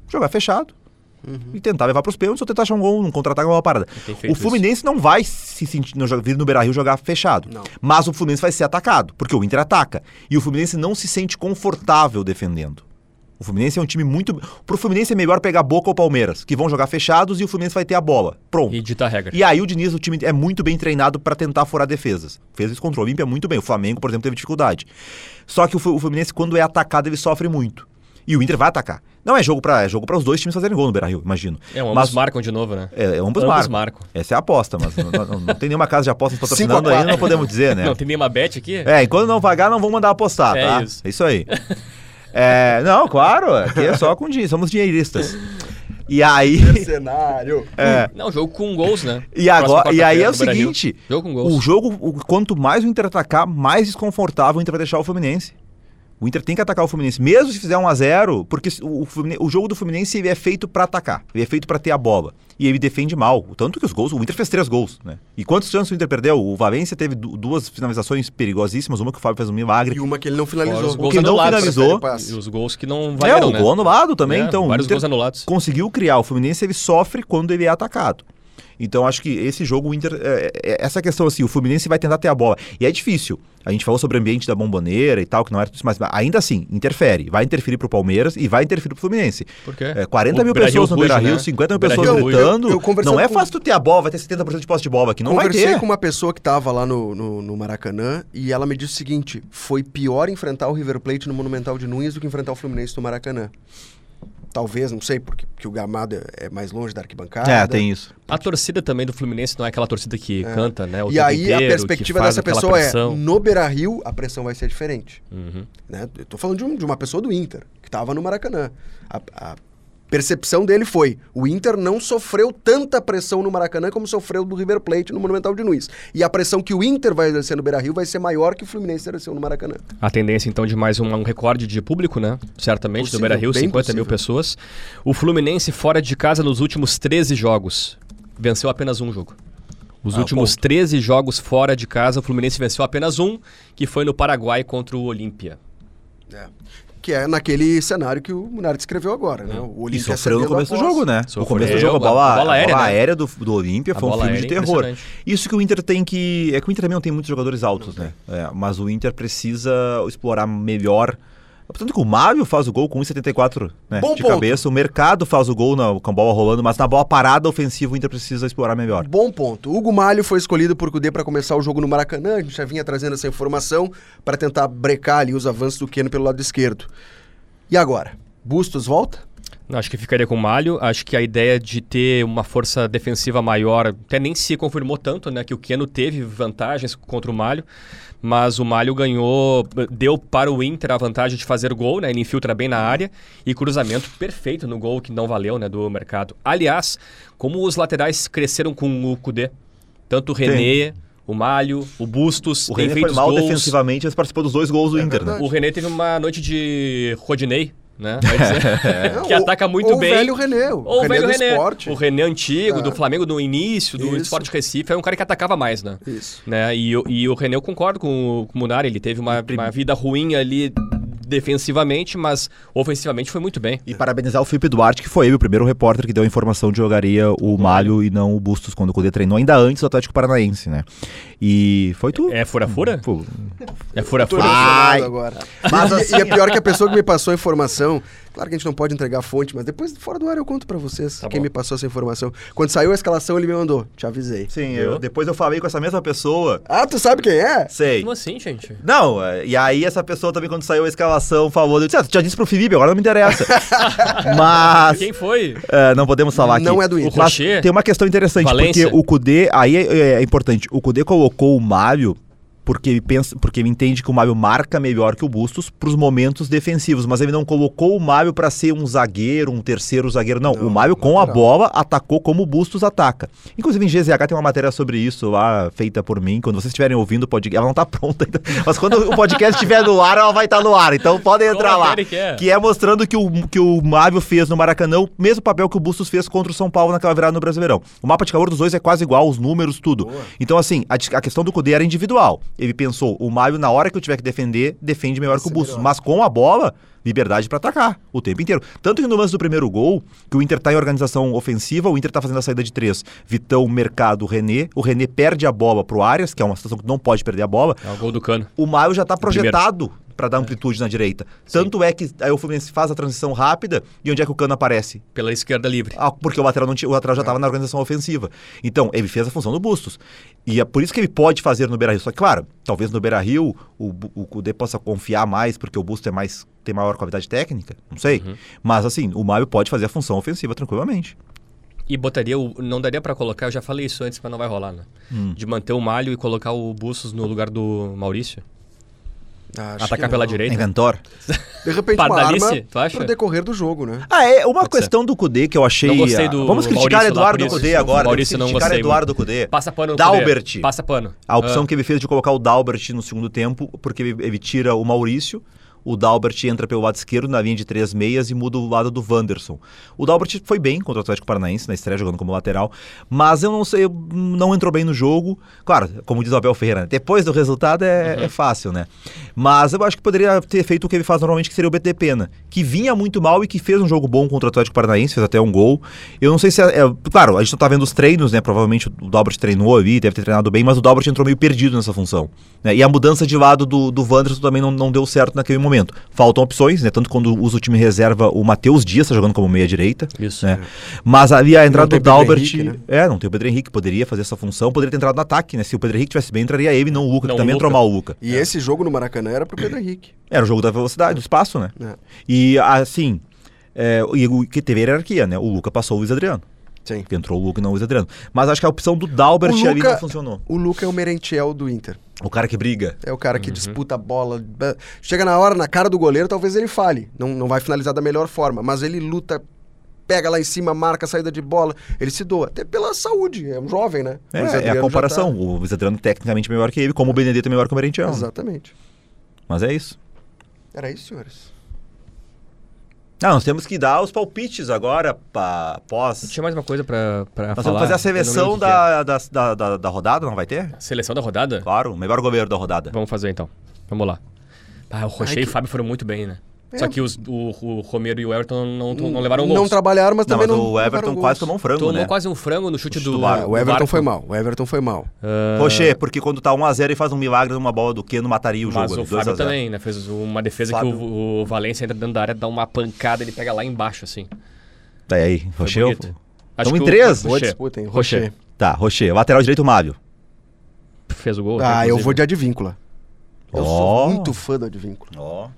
Jogar fechado. E tentar levar para os pênaltis ou tentar achar um gol, um contra-ataque, uma parada. O Fluminense não vai se sentir no, vir no Beira Rio jogar fechado. Não. Mas o Fluminense vai ser atacado, porque o Inter ataca. E o Fluminense não se sente confortável defendendo. O Fluminense é um time muito. Pro Fluminense é melhor pegar Boca ou Palmeiras, que vão jogar fechados e o Fluminense vai ter a bola. Pronto. E dita regra. E aí o Diniz, o time é muito bem treinado para tentar furar defesas. Fez isso contra o Olímpia muito bem. O Flamengo, por exemplo, teve dificuldade. Só que o Fluminense, quando é atacado, ele sofre muito. E o Inter vai atacar. Não é jogo para é jogo para os dois times fazerem gol no Beira-Rio, imagino. É, ambos Mas marcam de novo, né? é, ambos, ambos marcam. marcam. Essa é a aposta, mas não, não- não tem nenhuma casa de apostas patrocinando ainda, não podemos dizer, né? Não tem nenhuma bet aqui? É, enquanto não pagar, não vão mandar apostar, É tá? isso. É isso aí. É, não, claro, aqui é só com dinheiro, somos dinheiristas. E aí. Cenário. é, Não, jogo com gols, né? E, agora, e aí é o seguinte: Jogo com gols. o jogo, o- quanto mais o Inter atacar, mais desconfortável o Inter vai deixar o Fluminense. O Inter tem que atacar o Fluminense, mesmo se fizer 1 a 0 porque o, o jogo do Fluminense ele é feito pra atacar, ele é feito pra ter a bola. E ele defende mal. Tanto que os gols, o Inter fez três gols, né? E quantos chances o Inter perdeu? O Valência teve du- duas finalizações perigosíssimas, uma que o Fábio fez um milagre. E uma que ele não finalizou. os gols que não finalizou. E os gols que não É, valeram, o né? gol anulado também, É, então o vários Inter gols anulados. conseguiu criar. O Fluminense ele sofre quando ele é atacado. Então acho que esse jogo, o Inter. é, é, essa questão assim, o Fluminense vai tentar ter a bola. E é difícil. A gente falou sobre o ambiente da bomboneira e tal, que não era tudo isso, mas ainda assim, interfere. Vai interferir pro Palmeiras e vai interferir pro Fluminense. Por quê? É, 40 O mil Beira-Rio pessoas no Beira Rio, né? 50 mil pessoas gritando. Eu- eu conversando não é com- fácil tu ter a bola, vai ter 70% de posse de bola aqui. Não vai Conversei ter. com uma pessoa que tava lá no, no, no Maracanã e ela me disse o seguinte: foi pior enfrentar o River Plate no Monumental de Nunes do que enfrentar o Fluminense no Maracanã. Talvez, não sei, porque, porque o gramado é- é mais longe da arquibancada. É, tem isso. A torcida também do Fluminense não é aquela torcida que canta, né? O E aí inteiro, a perspectiva dessa pessoa pressão. é: no Beira Rio, a pressão vai ser diferente. Uhum. né? Eu tô falando de, um- de uma pessoa do Inter, que estava no Maracanã. A, a percepção dele foi: o Inter não sofreu tanta pressão no Maracanã como sofreu do River Plate no Monumental de Nunes. E a pressão que o Inter vai exercer no Beira Rio vai ser maior que o Fluminense exerceu no Maracanã. A tendência, então, de mais um, um recorde de público, né? Certamente, Possível, do Beira-Rio, bem 50 mil possível. pessoas. O Fluminense, fora de casa, nos últimos 13 jogos, venceu apenas um jogo. Os Ah, últimos ponto. 13 jogos fora de casa, o Fluminense venceu apenas um, que foi no Paraguai contra o Olímpia. É. Que é naquele cenário que o Munari descreveu agora, né? O E Olímpia sofreu no começo do jogo, né? Sofreu. O começo do jogo, a bola, A bola aérea, a bola né? aérea do, do Olímpia foi um filme de aérea, terror. Isso que o Inter tem que. É que o Inter também não tem muitos jogadores altos, né? É, mas o Inter precisa explorar melhor. Portanto que o Mário faz o gol com 1,74 né, Bom de ponto. cabeça. O Mercado faz o gol na, com a bola rolando, mas na bola parada ofensiva o Inter precisa explorar melhor. Bom ponto. Hugo Malho foi escolhido por Cudê para começar o jogo no Maracanã. A gente já vinha trazendo essa informação para tentar brecar ali os avanços do Keno pelo lado esquerdo. E agora? Bustos volta? Acho que ficaria com o Malho. Acho que a ideia de ter uma força defensiva maior até nem se confirmou tanto, né? Que o Keno teve vantagens contra o Malho, mas o Malho ganhou, deu para o Inter a vantagem de fazer gol, né? Ele infiltra bem na área e cruzamento perfeito no gol que não valeu, né? Do mercado. Aliás, como os laterais cresceram com o Kudê, tanto o René, o Malho, o Bustos, O René foi mal gols. defensivamente, mas participou dos dois gols do Inter, né? O René teve uma noite de Rodinei, né? Dizer, que ataca muito ou bem. o velho René. O Ou o velho do René. esporte. O René antigo, Ah. do Flamengo no início, do Isso. Esporte Recife, é um cara que atacava mais, né? Isso. né? E, o- e o René, eu concordo com, o- com o Munari, ele teve uma, uma vida ruim ali defensivamente, mas ofensivamente foi muito bem. E parabenizar o Felipe Duarte, que foi ele o primeiro repórter que deu a informação de jogaria o Malho e não o Bustos quando o Cudê treinou, ainda antes do Atlético Paranaense, né? E foi tu. É fura-fura? É fura-fura? agora. Mas, e é pior que a pessoa que me passou a informação. Claro que a gente não pode entregar a fonte, mas depois, fora do ar, eu conto pra vocês Tá quem bom. me passou essa informação. Quando saiu a escalação, ele me mandou. Te avisei. Sim, eu- depois eu falei com essa mesma pessoa. Ah, tu sabe quem é? Sei. Como assim, gente? Não, e aí essa pessoa também, quando saiu a escalação, falou: eu disse, ah, tu já disse pro Felipe, agora não me interessa. Mas. Quem foi? é, não podemos falar aqui. Não é do Inter. Tem uma questão interessante, Valência? porque o Kudê, aí é, é- é importante, o Kudê colocou o Mário porque ele pensa, porque ele entende que o Mário marca melhor que o Bustos pros momentos defensivos, mas ele não colocou o Mário para ser um zagueiro, um terceiro zagueiro, não. Não, o Mário com a bola atacou como o Bustos ataca. Inclusive em GZH tem uma matéria sobre isso lá, feita por mim, quando vocês estiverem ouvindo o podcast, ela não tá pronta ainda, mas quando o podcast estiver no ar, ela vai estar no ar, então podem entrar lá. que é? Que é mostrando que o, que o Mário fez no Maracanã, o mesmo papel que o Bustos fez contra o São Paulo naquela virada no Brasileirão. O mapa de calor dos dois é quase igual, os números, tudo. Então, assim, a, a questão do Cudê era individual. Ele pensou, o Mário, na hora que eu tiver que defender, defende melhor que o ser Bustos. melhor. Mas com a bola, liberdade pra atacar o tempo inteiro. Tanto que no lance do primeiro gol, que o Inter tá em organização ofensiva, o Inter tá fazendo a saída de três. Vitão, Mercado, René. O René perde a bola pro Arias, que é uma situação que não pode perder a bola É o gol do Cano. o Maio já está primeiro. projetado para dar amplitude na direita. Tanto é que aí o Fluminense faz a transição rápida e onde é que o Cano aparece? Pela esquerda livre. Ah, porque o lateral, não tinha, o lateral já estava na organização ofensiva. Então, ele fez a função do Bustos. E é por isso que ele pode fazer no Beira-Rio. Só que, claro, talvez no Beira-Rio o, o Cudê possa confiar mais porque o Bustos é mais, tem maior qualidade técnica. Não sei. Mas, assim, o Maio pode fazer a função ofensiva tranquilamente. E botaria o. Não daria pra colocar, eu já falei isso antes, mas não vai rolar, né? Hum. De manter o Malho e colocar o Bustos no lugar do Maurício. Acho Atacar pela direita. Inventor. De repente, uma arma tu acha? pro decorrer do jogo, né? Ah, é uma Pode ser. questão do Cudê que eu achei. Não gostei ah, do Vamos criticar Maurício lá, Eduardo isso. Cudê agora. Maurício Vamos não criticar gostei Eduardo muito. Cudê. Passa pano no Dalbert. Cudê. Passa pano. A opção Ah. que ele fez de colocar o Dalbert no segundo tempo, porque ele, ele tira o Maurício, o Dalbert entra pelo lado esquerdo na linha de três meias e muda o lado do Wanderson. O Dalbert foi bem contra o Atlético Paranaense na estreia, jogando como lateral, mas eu não sei, não entrou bem no jogo. Claro, como diz o Abel Ferreira, né, depois do resultado é, é fácil, né? Mas eu acho que poderia ter feito o que ele faz normalmente, que seria o BT Pena, que vinha muito mal e que fez um jogo bom contra o Atlético Paranaense, fez até um gol. Eu não sei se é, é- Claro, a gente não tá vendo os treinos, né? Provavelmente o Dalbert treinou ali, deve ter treinado bem, mas o Dalbert entrou meio perdido nessa função. né? E a mudança de lado do, do Wanderson também não, não deu certo naquele momento. Faltam opções, né? Tanto quando usa o time reserva, o Matheus Dias tá jogando como meia-direita. Isso. Né? Mas ali a entrada do Dalbert. Henrique, né? É, não tem o Pedro Henrique, poderia fazer essa função, poderia ter entrado no ataque, né? Se o Pedro Henrique tivesse bem, entraria ele, não o Luca, Não, que também o entrou Luca. mal o Luca. E esse jogo no Maracanã era pro Pedro Henrique. Era o jogo da velocidade, do espaço, né? É. E assim, é, e o que teve hierarquia, né? O Luca passou o Luiz Adriano. Sim. Que entrou o Luca e não o Adriano. Mas acho que a opção do Dalbert O ali Luca- não funcionou. O Luca é o Merentiel do Inter. O cara que briga. É o cara que disputa a bola. Chega na hora, na cara do goleiro, talvez ele fale. Não, não vai finalizar da melhor forma, mas ele luta, pega lá em cima, marca a saída de bola. Ele se doa. Até pela saúde. É um jovem, né? É, é a comparação. tá- O Luiz Adriano tecnicamente melhor que ele, como o Benedetto é melhor que o Merentiel. Exatamente. Mas é isso. Era isso, senhores. Ah, nós temos que dar os palpites agora pra, pós. Tinha mais uma coisa pra, pra Nós falar. vamos fazer a seleção que é. da, da, da, da, da rodada, não vai ter? Seleção da rodada? Claro, o melhor goleiro da rodada. Vamos fazer então. Vamos lá. Ah, o Rocher Ai, e que- o Fábio foram muito bem, né? É. Só que os, o, o Romero e o Everton não, não levaram gols. Não trabalharam, mas Não, também mas não. o Everton gols. quase tomou um frango, Tomou né? quase um frango no chute, chute do, do o Everton Barco. foi mal. O Everton foi mal. Ah, Rocher, porque quando tá 1x0 e faz um milagre numa bola do Keno, mataria o jogo. Mas o ali, 2 Fábio a 0. também, né? Fez uma defesa Fábio- que o, o Valência entra dentro da área, dá uma pancada, ele pega lá embaixo, assim. Tá aí, Rocher. Tamo em três? Boa Rocher. disputa, hein? Rocher. Rocher. Tá, Rocher. Lateral direito, Mário. Fez o gol. Ah, eu vou de Advíncula. Eu Ó. sou muito fã do Advíncula. Ó.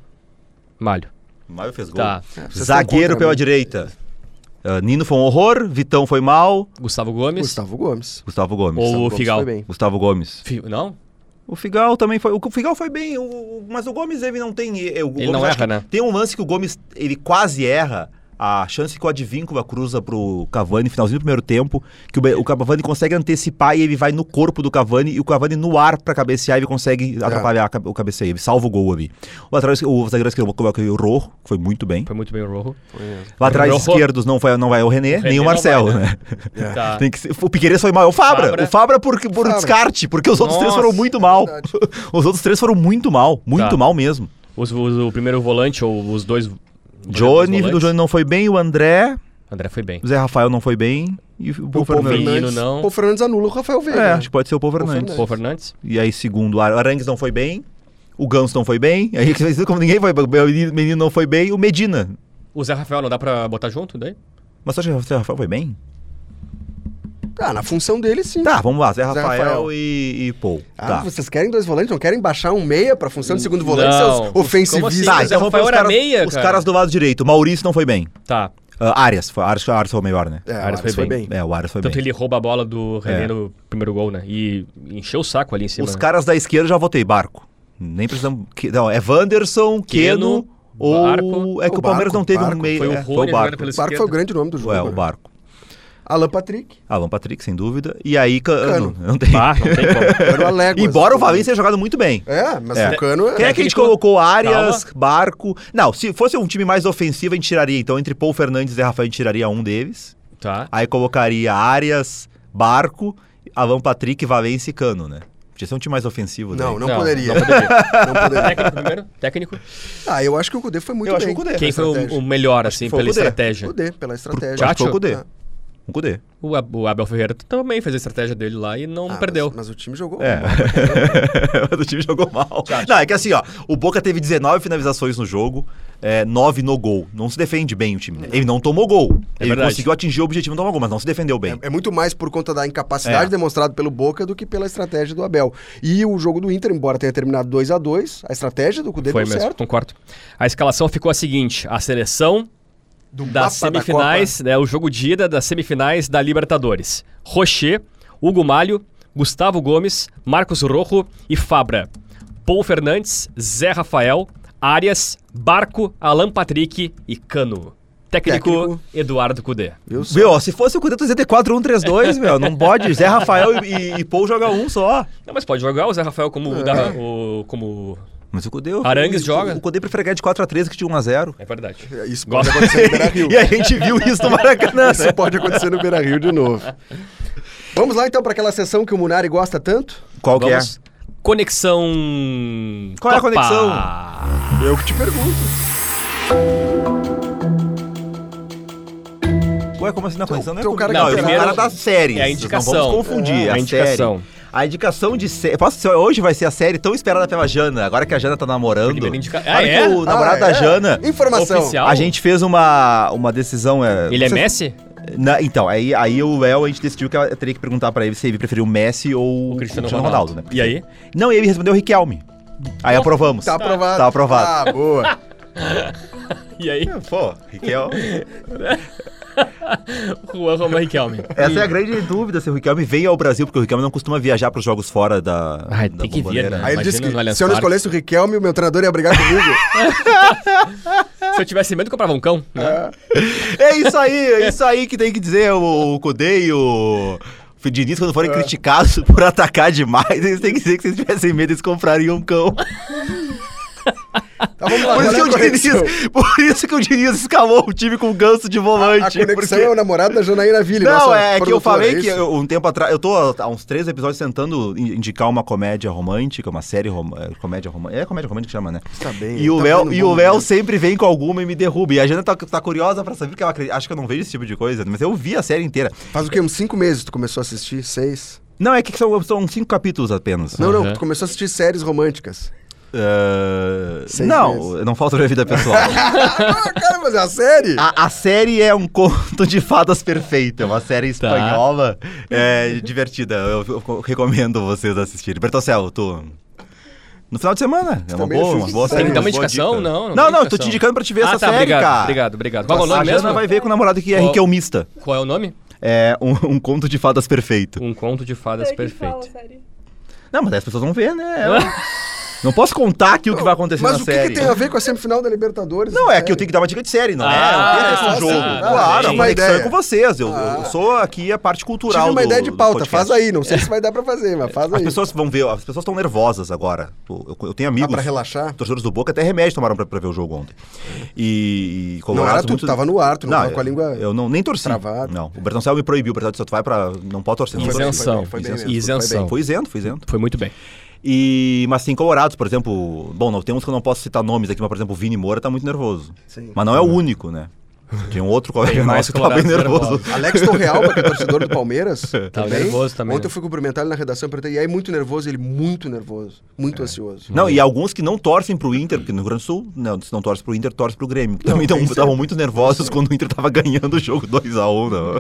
Malho. O Maio fez gol. Tá. É, Zagueiro pela direita. Ah, Nino foi um horror, Vitão foi mal, Gustavo Gomes. Gustavo Gomes. Gustavo Gomes. Ou- Gustavo o Gomes Figal. foi bem. Gustavo Gomes. Fi- Não? O Figal também foi. O Figal foi bem, o- o- mas o Gomes ele não tem. O Gomes, não erra, né? Tem um lance que o Gomes ele quase erra. A chance que o Advíncula cruza pro Cavani, finalzinho do primeiro tempo, que o, o Cavani consegue antecipar e ele vai no corpo do Cavani e o Cavani no ar pra cabecear ele consegue É. atrapalhar o cabeceio, ele salva o gol ali. O, lateral, o zagueiro esquerdo coloca o Rojo, que foi muito bem. Foi muito bem o Rojo. Laterais Rojo. esquerdos não, foi, não vai o René, René nem o não Marcel, vai, né? É. Tá. Tem que ser- o Piqueires foi mal. O Fabra. Fabra. O Fabra por, por Fabra. descarte, porque os outros três Nossa, foram muito mal. verdade. Os outros três foram muito mal. Muito Tá. mal mesmo. Os- os- o primeiro volante, ou os dois. Johnny, o Johnny não foi bem, o André, André foi bem. o Zé Rafael não foi bem e o Paul O Fernandes. Menino, Fernandes, não. Paul Fernandes anula o Rafael Veiga. É, né? acho que pode ser o Paul Fernandes. Paul Fernandes. E aí, segundo, o Arangues não foi bem, o Ganso não foi bem, aí como ninguém foi bem, o menino- menino não foi bem, o Medina. O Zé Rafael não dá pra botar junto daí? Mas você acha que o Zé Rafael foi bem? Ah, na função dele, sim. Tá, vamos lá, Zé Rafael, Rafael. E, e Paul. Ah, tá. vocês querem dois volantes? Não querem baixar um meia pra função de segundo volante? Não. Seus ofensivistas. Como Tá, assim? então Zé vamos para Rafael os era caras, meia, os cara. caras do lado direito. O Maurício não foi bem. Tá. Ah, Arias, foi, Arias, Arias foi o melhor, né? É, o Arias Arias foi foi bem. É, o Arias foi Tanto bem. ele rouba a bola do René É. no primeiro gol, né? E encheu o saco ali em cima. Os né? caras da esquerda já votei, Barco. Nem precisamos. Não, é Wanderson, Keno, Keno, ou. Barco. É que o, O Palmeiras Barco, não teve Barco. um meio. Foi o é, Rony foi o Barco. O Barco foi o grande nome do jogo. É, o né? Barco. Alan Patrick. Alan Patrick, sem dúvida. E aí, Cano. Cano. Não tem. Bah, não tem como. Aléguas. Embora o Valência tenha jogado muito bem. É, mas É. o Cano... Quem é que a gente colocou? Arias, Barco. Não, se fosse um time mais ofensivo, a gente tiraria. Então, entre Paul Fernandes e Rafael, a gente tiraria um deles. Tá. Aí colocaria Arias, Barco, Alan Patrick, Valência e Cano, né? Podia ser um time mais ofensivo. Não, não, Não, poderia. não poderia. Não poderia. Técnico primeiro? Técnico? Ah, eu acho que o Cudê foi muito Eu acho bem. que o Kudê. Quem foi o, o melhor, assim, pela estratégia? Cudê, pela estratégia. Acho que foi o Kudê. Ah. Um Cudê. O, Ab- o Abel Ferreira também fez a estratégia dele lá e não Ah, perdeu. Mas, mas o time jogou. É. mal. Mas o time jogou mal. Não, é que assim, ó, o Boca teve 19 finalizações no jogo, é, 9 no gol. Não se defende bem o time, né? Ele não tomou gol. É ele verdade. conseguiu atingir o objetivo, não tomou gol, mas não se defendeu bem. É, é muito mais por conta da incapacidade É. demonstrada pelo Boca do que pela estratégia do Abel. E o jogo do Inter, embora tenha terminado 2 a 2 a estratégia do Cudê Foi deu mesmo, certo. concordo. A escalação ficou a seguinte: a seleção Do das mapa da semifinais, né, o jogo de ida das semifinais da Libertadores. Rocher, Hugo Malho, Gustavo Gomes, Marcos Rojo e Fabra. Paul Fernandes, Zé Rafael, Arias, Barco, Alan Patrick e Cano. Técnico, Técnico. Eduardo Cudê. Ó, se fosse o Cudê, tu ia ter 4-1-3-2, meu. Não pode. Zé Rafael e, e Paul joga um só. Não, mas pode jogar o Zé Rafael como, É. da- o, como... Mas o Cudê... Arangues o, joga. O Cudê prefere ganhar de 4x3 que de 1x0. É verdade. Isso pode acontecer no Beira-Rio. E a gente viu isso no Maracanã, né? Isso pode acontecer no Beira-Rio de novo. Vamos lá então para aquela sessão que o Munari gosta tanto? Qual que Vamos. Conexão... Qual é a Copa. conexão? Eu que te pergunto. é? Ué, como assim na conexão? Não é comigo. cara não, que eu sou o primeiro- cara da série. é a indicação. Não vamos confundir. É, a, a indicação. Série. A indicação de série. Posso dizer, hoje vai ser a série tão esperada pela Jana. Agora que a Jana tá namorando. Indica- Ah, é? o namorado Ah, da é? Jana. Informação. Oficial? A gente fez uma, uma decisão. É, Ele é vocês- Messi? Na- então, aí, aí o Léo, a gente decidiu que eu teria que perguntar pra ele se ele preferiu o Messi ou O Cristiano, Ronaldo, Ronaldo. né? E aí? Não, e ele respondeu o Riquelme. Aí aprovamos. Tá aprovado. Tá aprovado. Ah, boa. E aí? Pô, Riquelme. Juan Román Riquelme. Essa é a grande dúvida se o Riquelme vem ao Brasil, porque o Riquelme não costuma viajar pros jogos fora da. Ai, da tem que vir, né? Aí ele disse que se eu não escolhesse o Riquelme, o meu treinador ia brigar comigo. Se eu tivesse medo, eu comprava um cão. Né? É isso aí, é isso aí que tem que dizer o, o Cudê e o. o Diniz, quando forem criticados por atacar demais, eles têm que dizer que se eles tivessem medo, eles comprariam um cão. Tá, vamos lá, Por isso, que é o a? Diniz, por isso que o Diniz escalou o time com ganso de A volante. conexão porque- é o namorado da Janaína Ville. Não, nossa é que eu falei é que eu- um tempo atrás. Eu tô há uns três episódios tentando in- indicar uma comédia romântica, uma série rom é, comédia romântica. É comédia romântica que chama, né? Tá bem, E o tá Léo, e bom o Léo sempre vem com alguma e me derruba. E a Jana tá, tá curiosa pra saber, porque ela acredita, acho que eu não vejo esse tipo de coisa, mas eu vi a série inteira. Faz o quê? Uns cinco meses tu começou a assistir? Seis? Não, é que são, são cinco capítulos apenas. Não, não, Uhum. tu começou a assistir séries românticas. Seis não, meses. não falta minha vida pessoal. ah, cara, mas é a série? a, a série é um conto de fadas perfeito. É uma série espanhola é, divertida. Eu, eu recomendo vocês assistirem. Bertocel, tu. No final de semana. É uma boa, é uma boa série. série. Tem que dar uma indicação? dica. Não, não Não, não, tô te indicando pra te ver ah, essa tá, série, obrigado, cara. obrigado, obrigado. Qual é o A nome mesmo? vai ver com o namorado que é Qual- riquelmista. Qual é o nome? É um, um conto de fadas perfeito. Um conto de fadas que fala, perfeito. sério. Não, mas aí as pessoas vão ver, né? Não posso contar aqui o que vai acontecer Mas na o que, que série. tem a ver com a semifinal da Libertadores? Não, é que eu tenho que dar uma dica de série, não Ah, é? Não tem a ver com tá, o jogo. tá, claro, a conexão é com vocês. Eu, Ah. eu sou aqui a parte cultural Tive uma do- ideia de do pauta, podcast. faz aí. Não sei se vai dar pra fazer, mas faz As aí. pessoas vão ver, as pessoas estão nervosas agora. Eu, eu tenho Ah, amigos, pra relaxar? torcedores do Boca, até remédio tomaram pra, pra ver o jogo ontem. E, e Não colorados era tu, muito- tu tava no ar, tu não, tava com a eu- língua... Eu não, nem torci. travada. Não, o Bertoncel me proibiu, o Bertoncel disse, tu vai pra... Não pode torcer. Não torci. Isenção. foi bem, foi bem Isenção. mesmo, foi bem. Foi isento, foi isento. Foi muito bem. E, mas tem colorados, por exemplo... Bom, não, tem uns que eu não posso citar nomes aqui, mas, por exemplo, o Vini Moura tá muito nervoso. Sim. Mas não é o único, né? Tinha um outro colega Tem mais nosso que tá bem nervoso. nervosos. Alex Torreal, que é torcedor do Palmeiras. Também. nervoso também, Ontem né? eu fui cumprimentar ele na redação e perguntei, e aí muito nervoso? Ele, muito nervoso, muito ansioso. Não, e alguns que não torcem pro Inter, porque no Rio Grande do Sul, não, se não torce pro Inter, torce pro Grêmio. Que também tem estavam muito nervosos quando o Inter tava ganhando o jogo 2x1. não.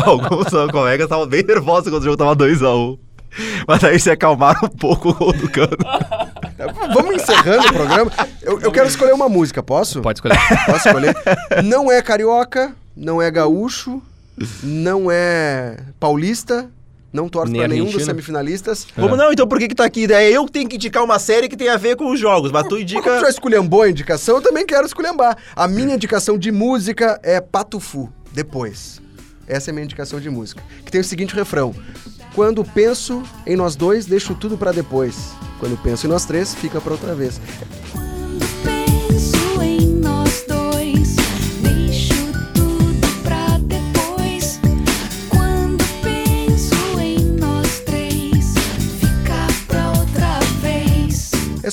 alguns colegas estavam bem nervosos quando o jogo tava 2x1. Mas aí se acalmaram um pouco o gol do cano. Vamos encerrando o programa. Eu, eu quero escolher uma música, posso? Pode escolher. Posso escolher? Não é carioca, não é gaúcho, não é paulista, não torce Nem pra nenhum dos semifinalistas. Como não? Então por que que tá aqui? Daí eu tenho que indicar uma série que tem a ver com os jogos, mas tu Mas como indica... tu já esculhambou a indicação, eu também quero esculhambar. A minha indicação de música é Patufu, depois. Essa é a minha indicação de música. Que tem o seguinte refrão. Quando penso em nós dois, deixo tudo pra depois. Quando penso em nós três, fica pra outra vez.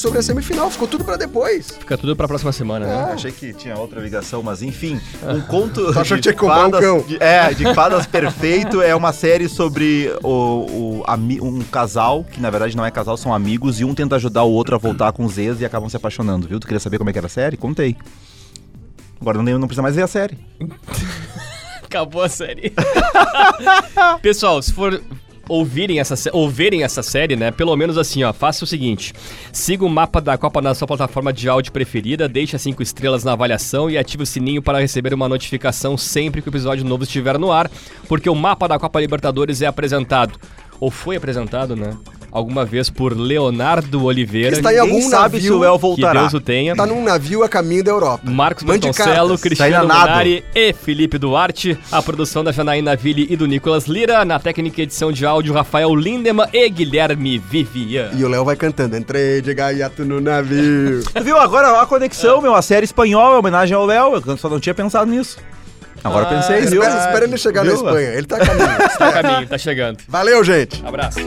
Sobre a semifinal, ficou tudo pra depois. Fica tudo pra próxima semana, né? Achei que tinha outra ligação, mas enfim, um conto achou de que tinha que comprar um fadas, cão? de- é, de fadas perfeito é uma série sobre o, o- um casal, que na verdade não é casal, são amigos, e um tenta ajudar o outro a voltar com os ex e acabam se apaixonando, viu? Tu queria saber como é que era a série? Contei. Agora não, não precisa mais ver a série. Acabou a série. Pessoal, se for ouvirem essa, sé- ouvirem essa série, né? Pelo menos assim, ó, faça o seguinte: siga o mapa da Copa na sua plataforma de áudio preferida, deixe as 5 estrelas na avaliação e ative o sininho para receber uma notificação sempre que o episódio novo estiver no ar, porque o mapa da Copa Libertadores é apresentado. Ou foi apresentado, né? Alguma vez por Leonardo Oliveira. Que está em algum sabe se navio o El que voltará. Deus o tenha. Tá num navio a caminho da Europa. Marcos cartas. Cristiano Tá. Munari e Felipe Duarte. A produção da Janaína Ville e do Nicolas Lira. Na técnica e edição de áudio, Rafael Lindemann e Guilherme Vivian. E o Léo vai cantando. Entrei de gaiato no navio. Tu viu? Agora a conexão, meu, a série espanhola, homenagem ao Léo, eu só não tinha pensado nisso. Agora Ah, pensei, viu? espera, espera ele chegar na Viu? Espanha. Ele tá a caminho. Tá a caminho, tá chegando. Valeu, gente. Abraço.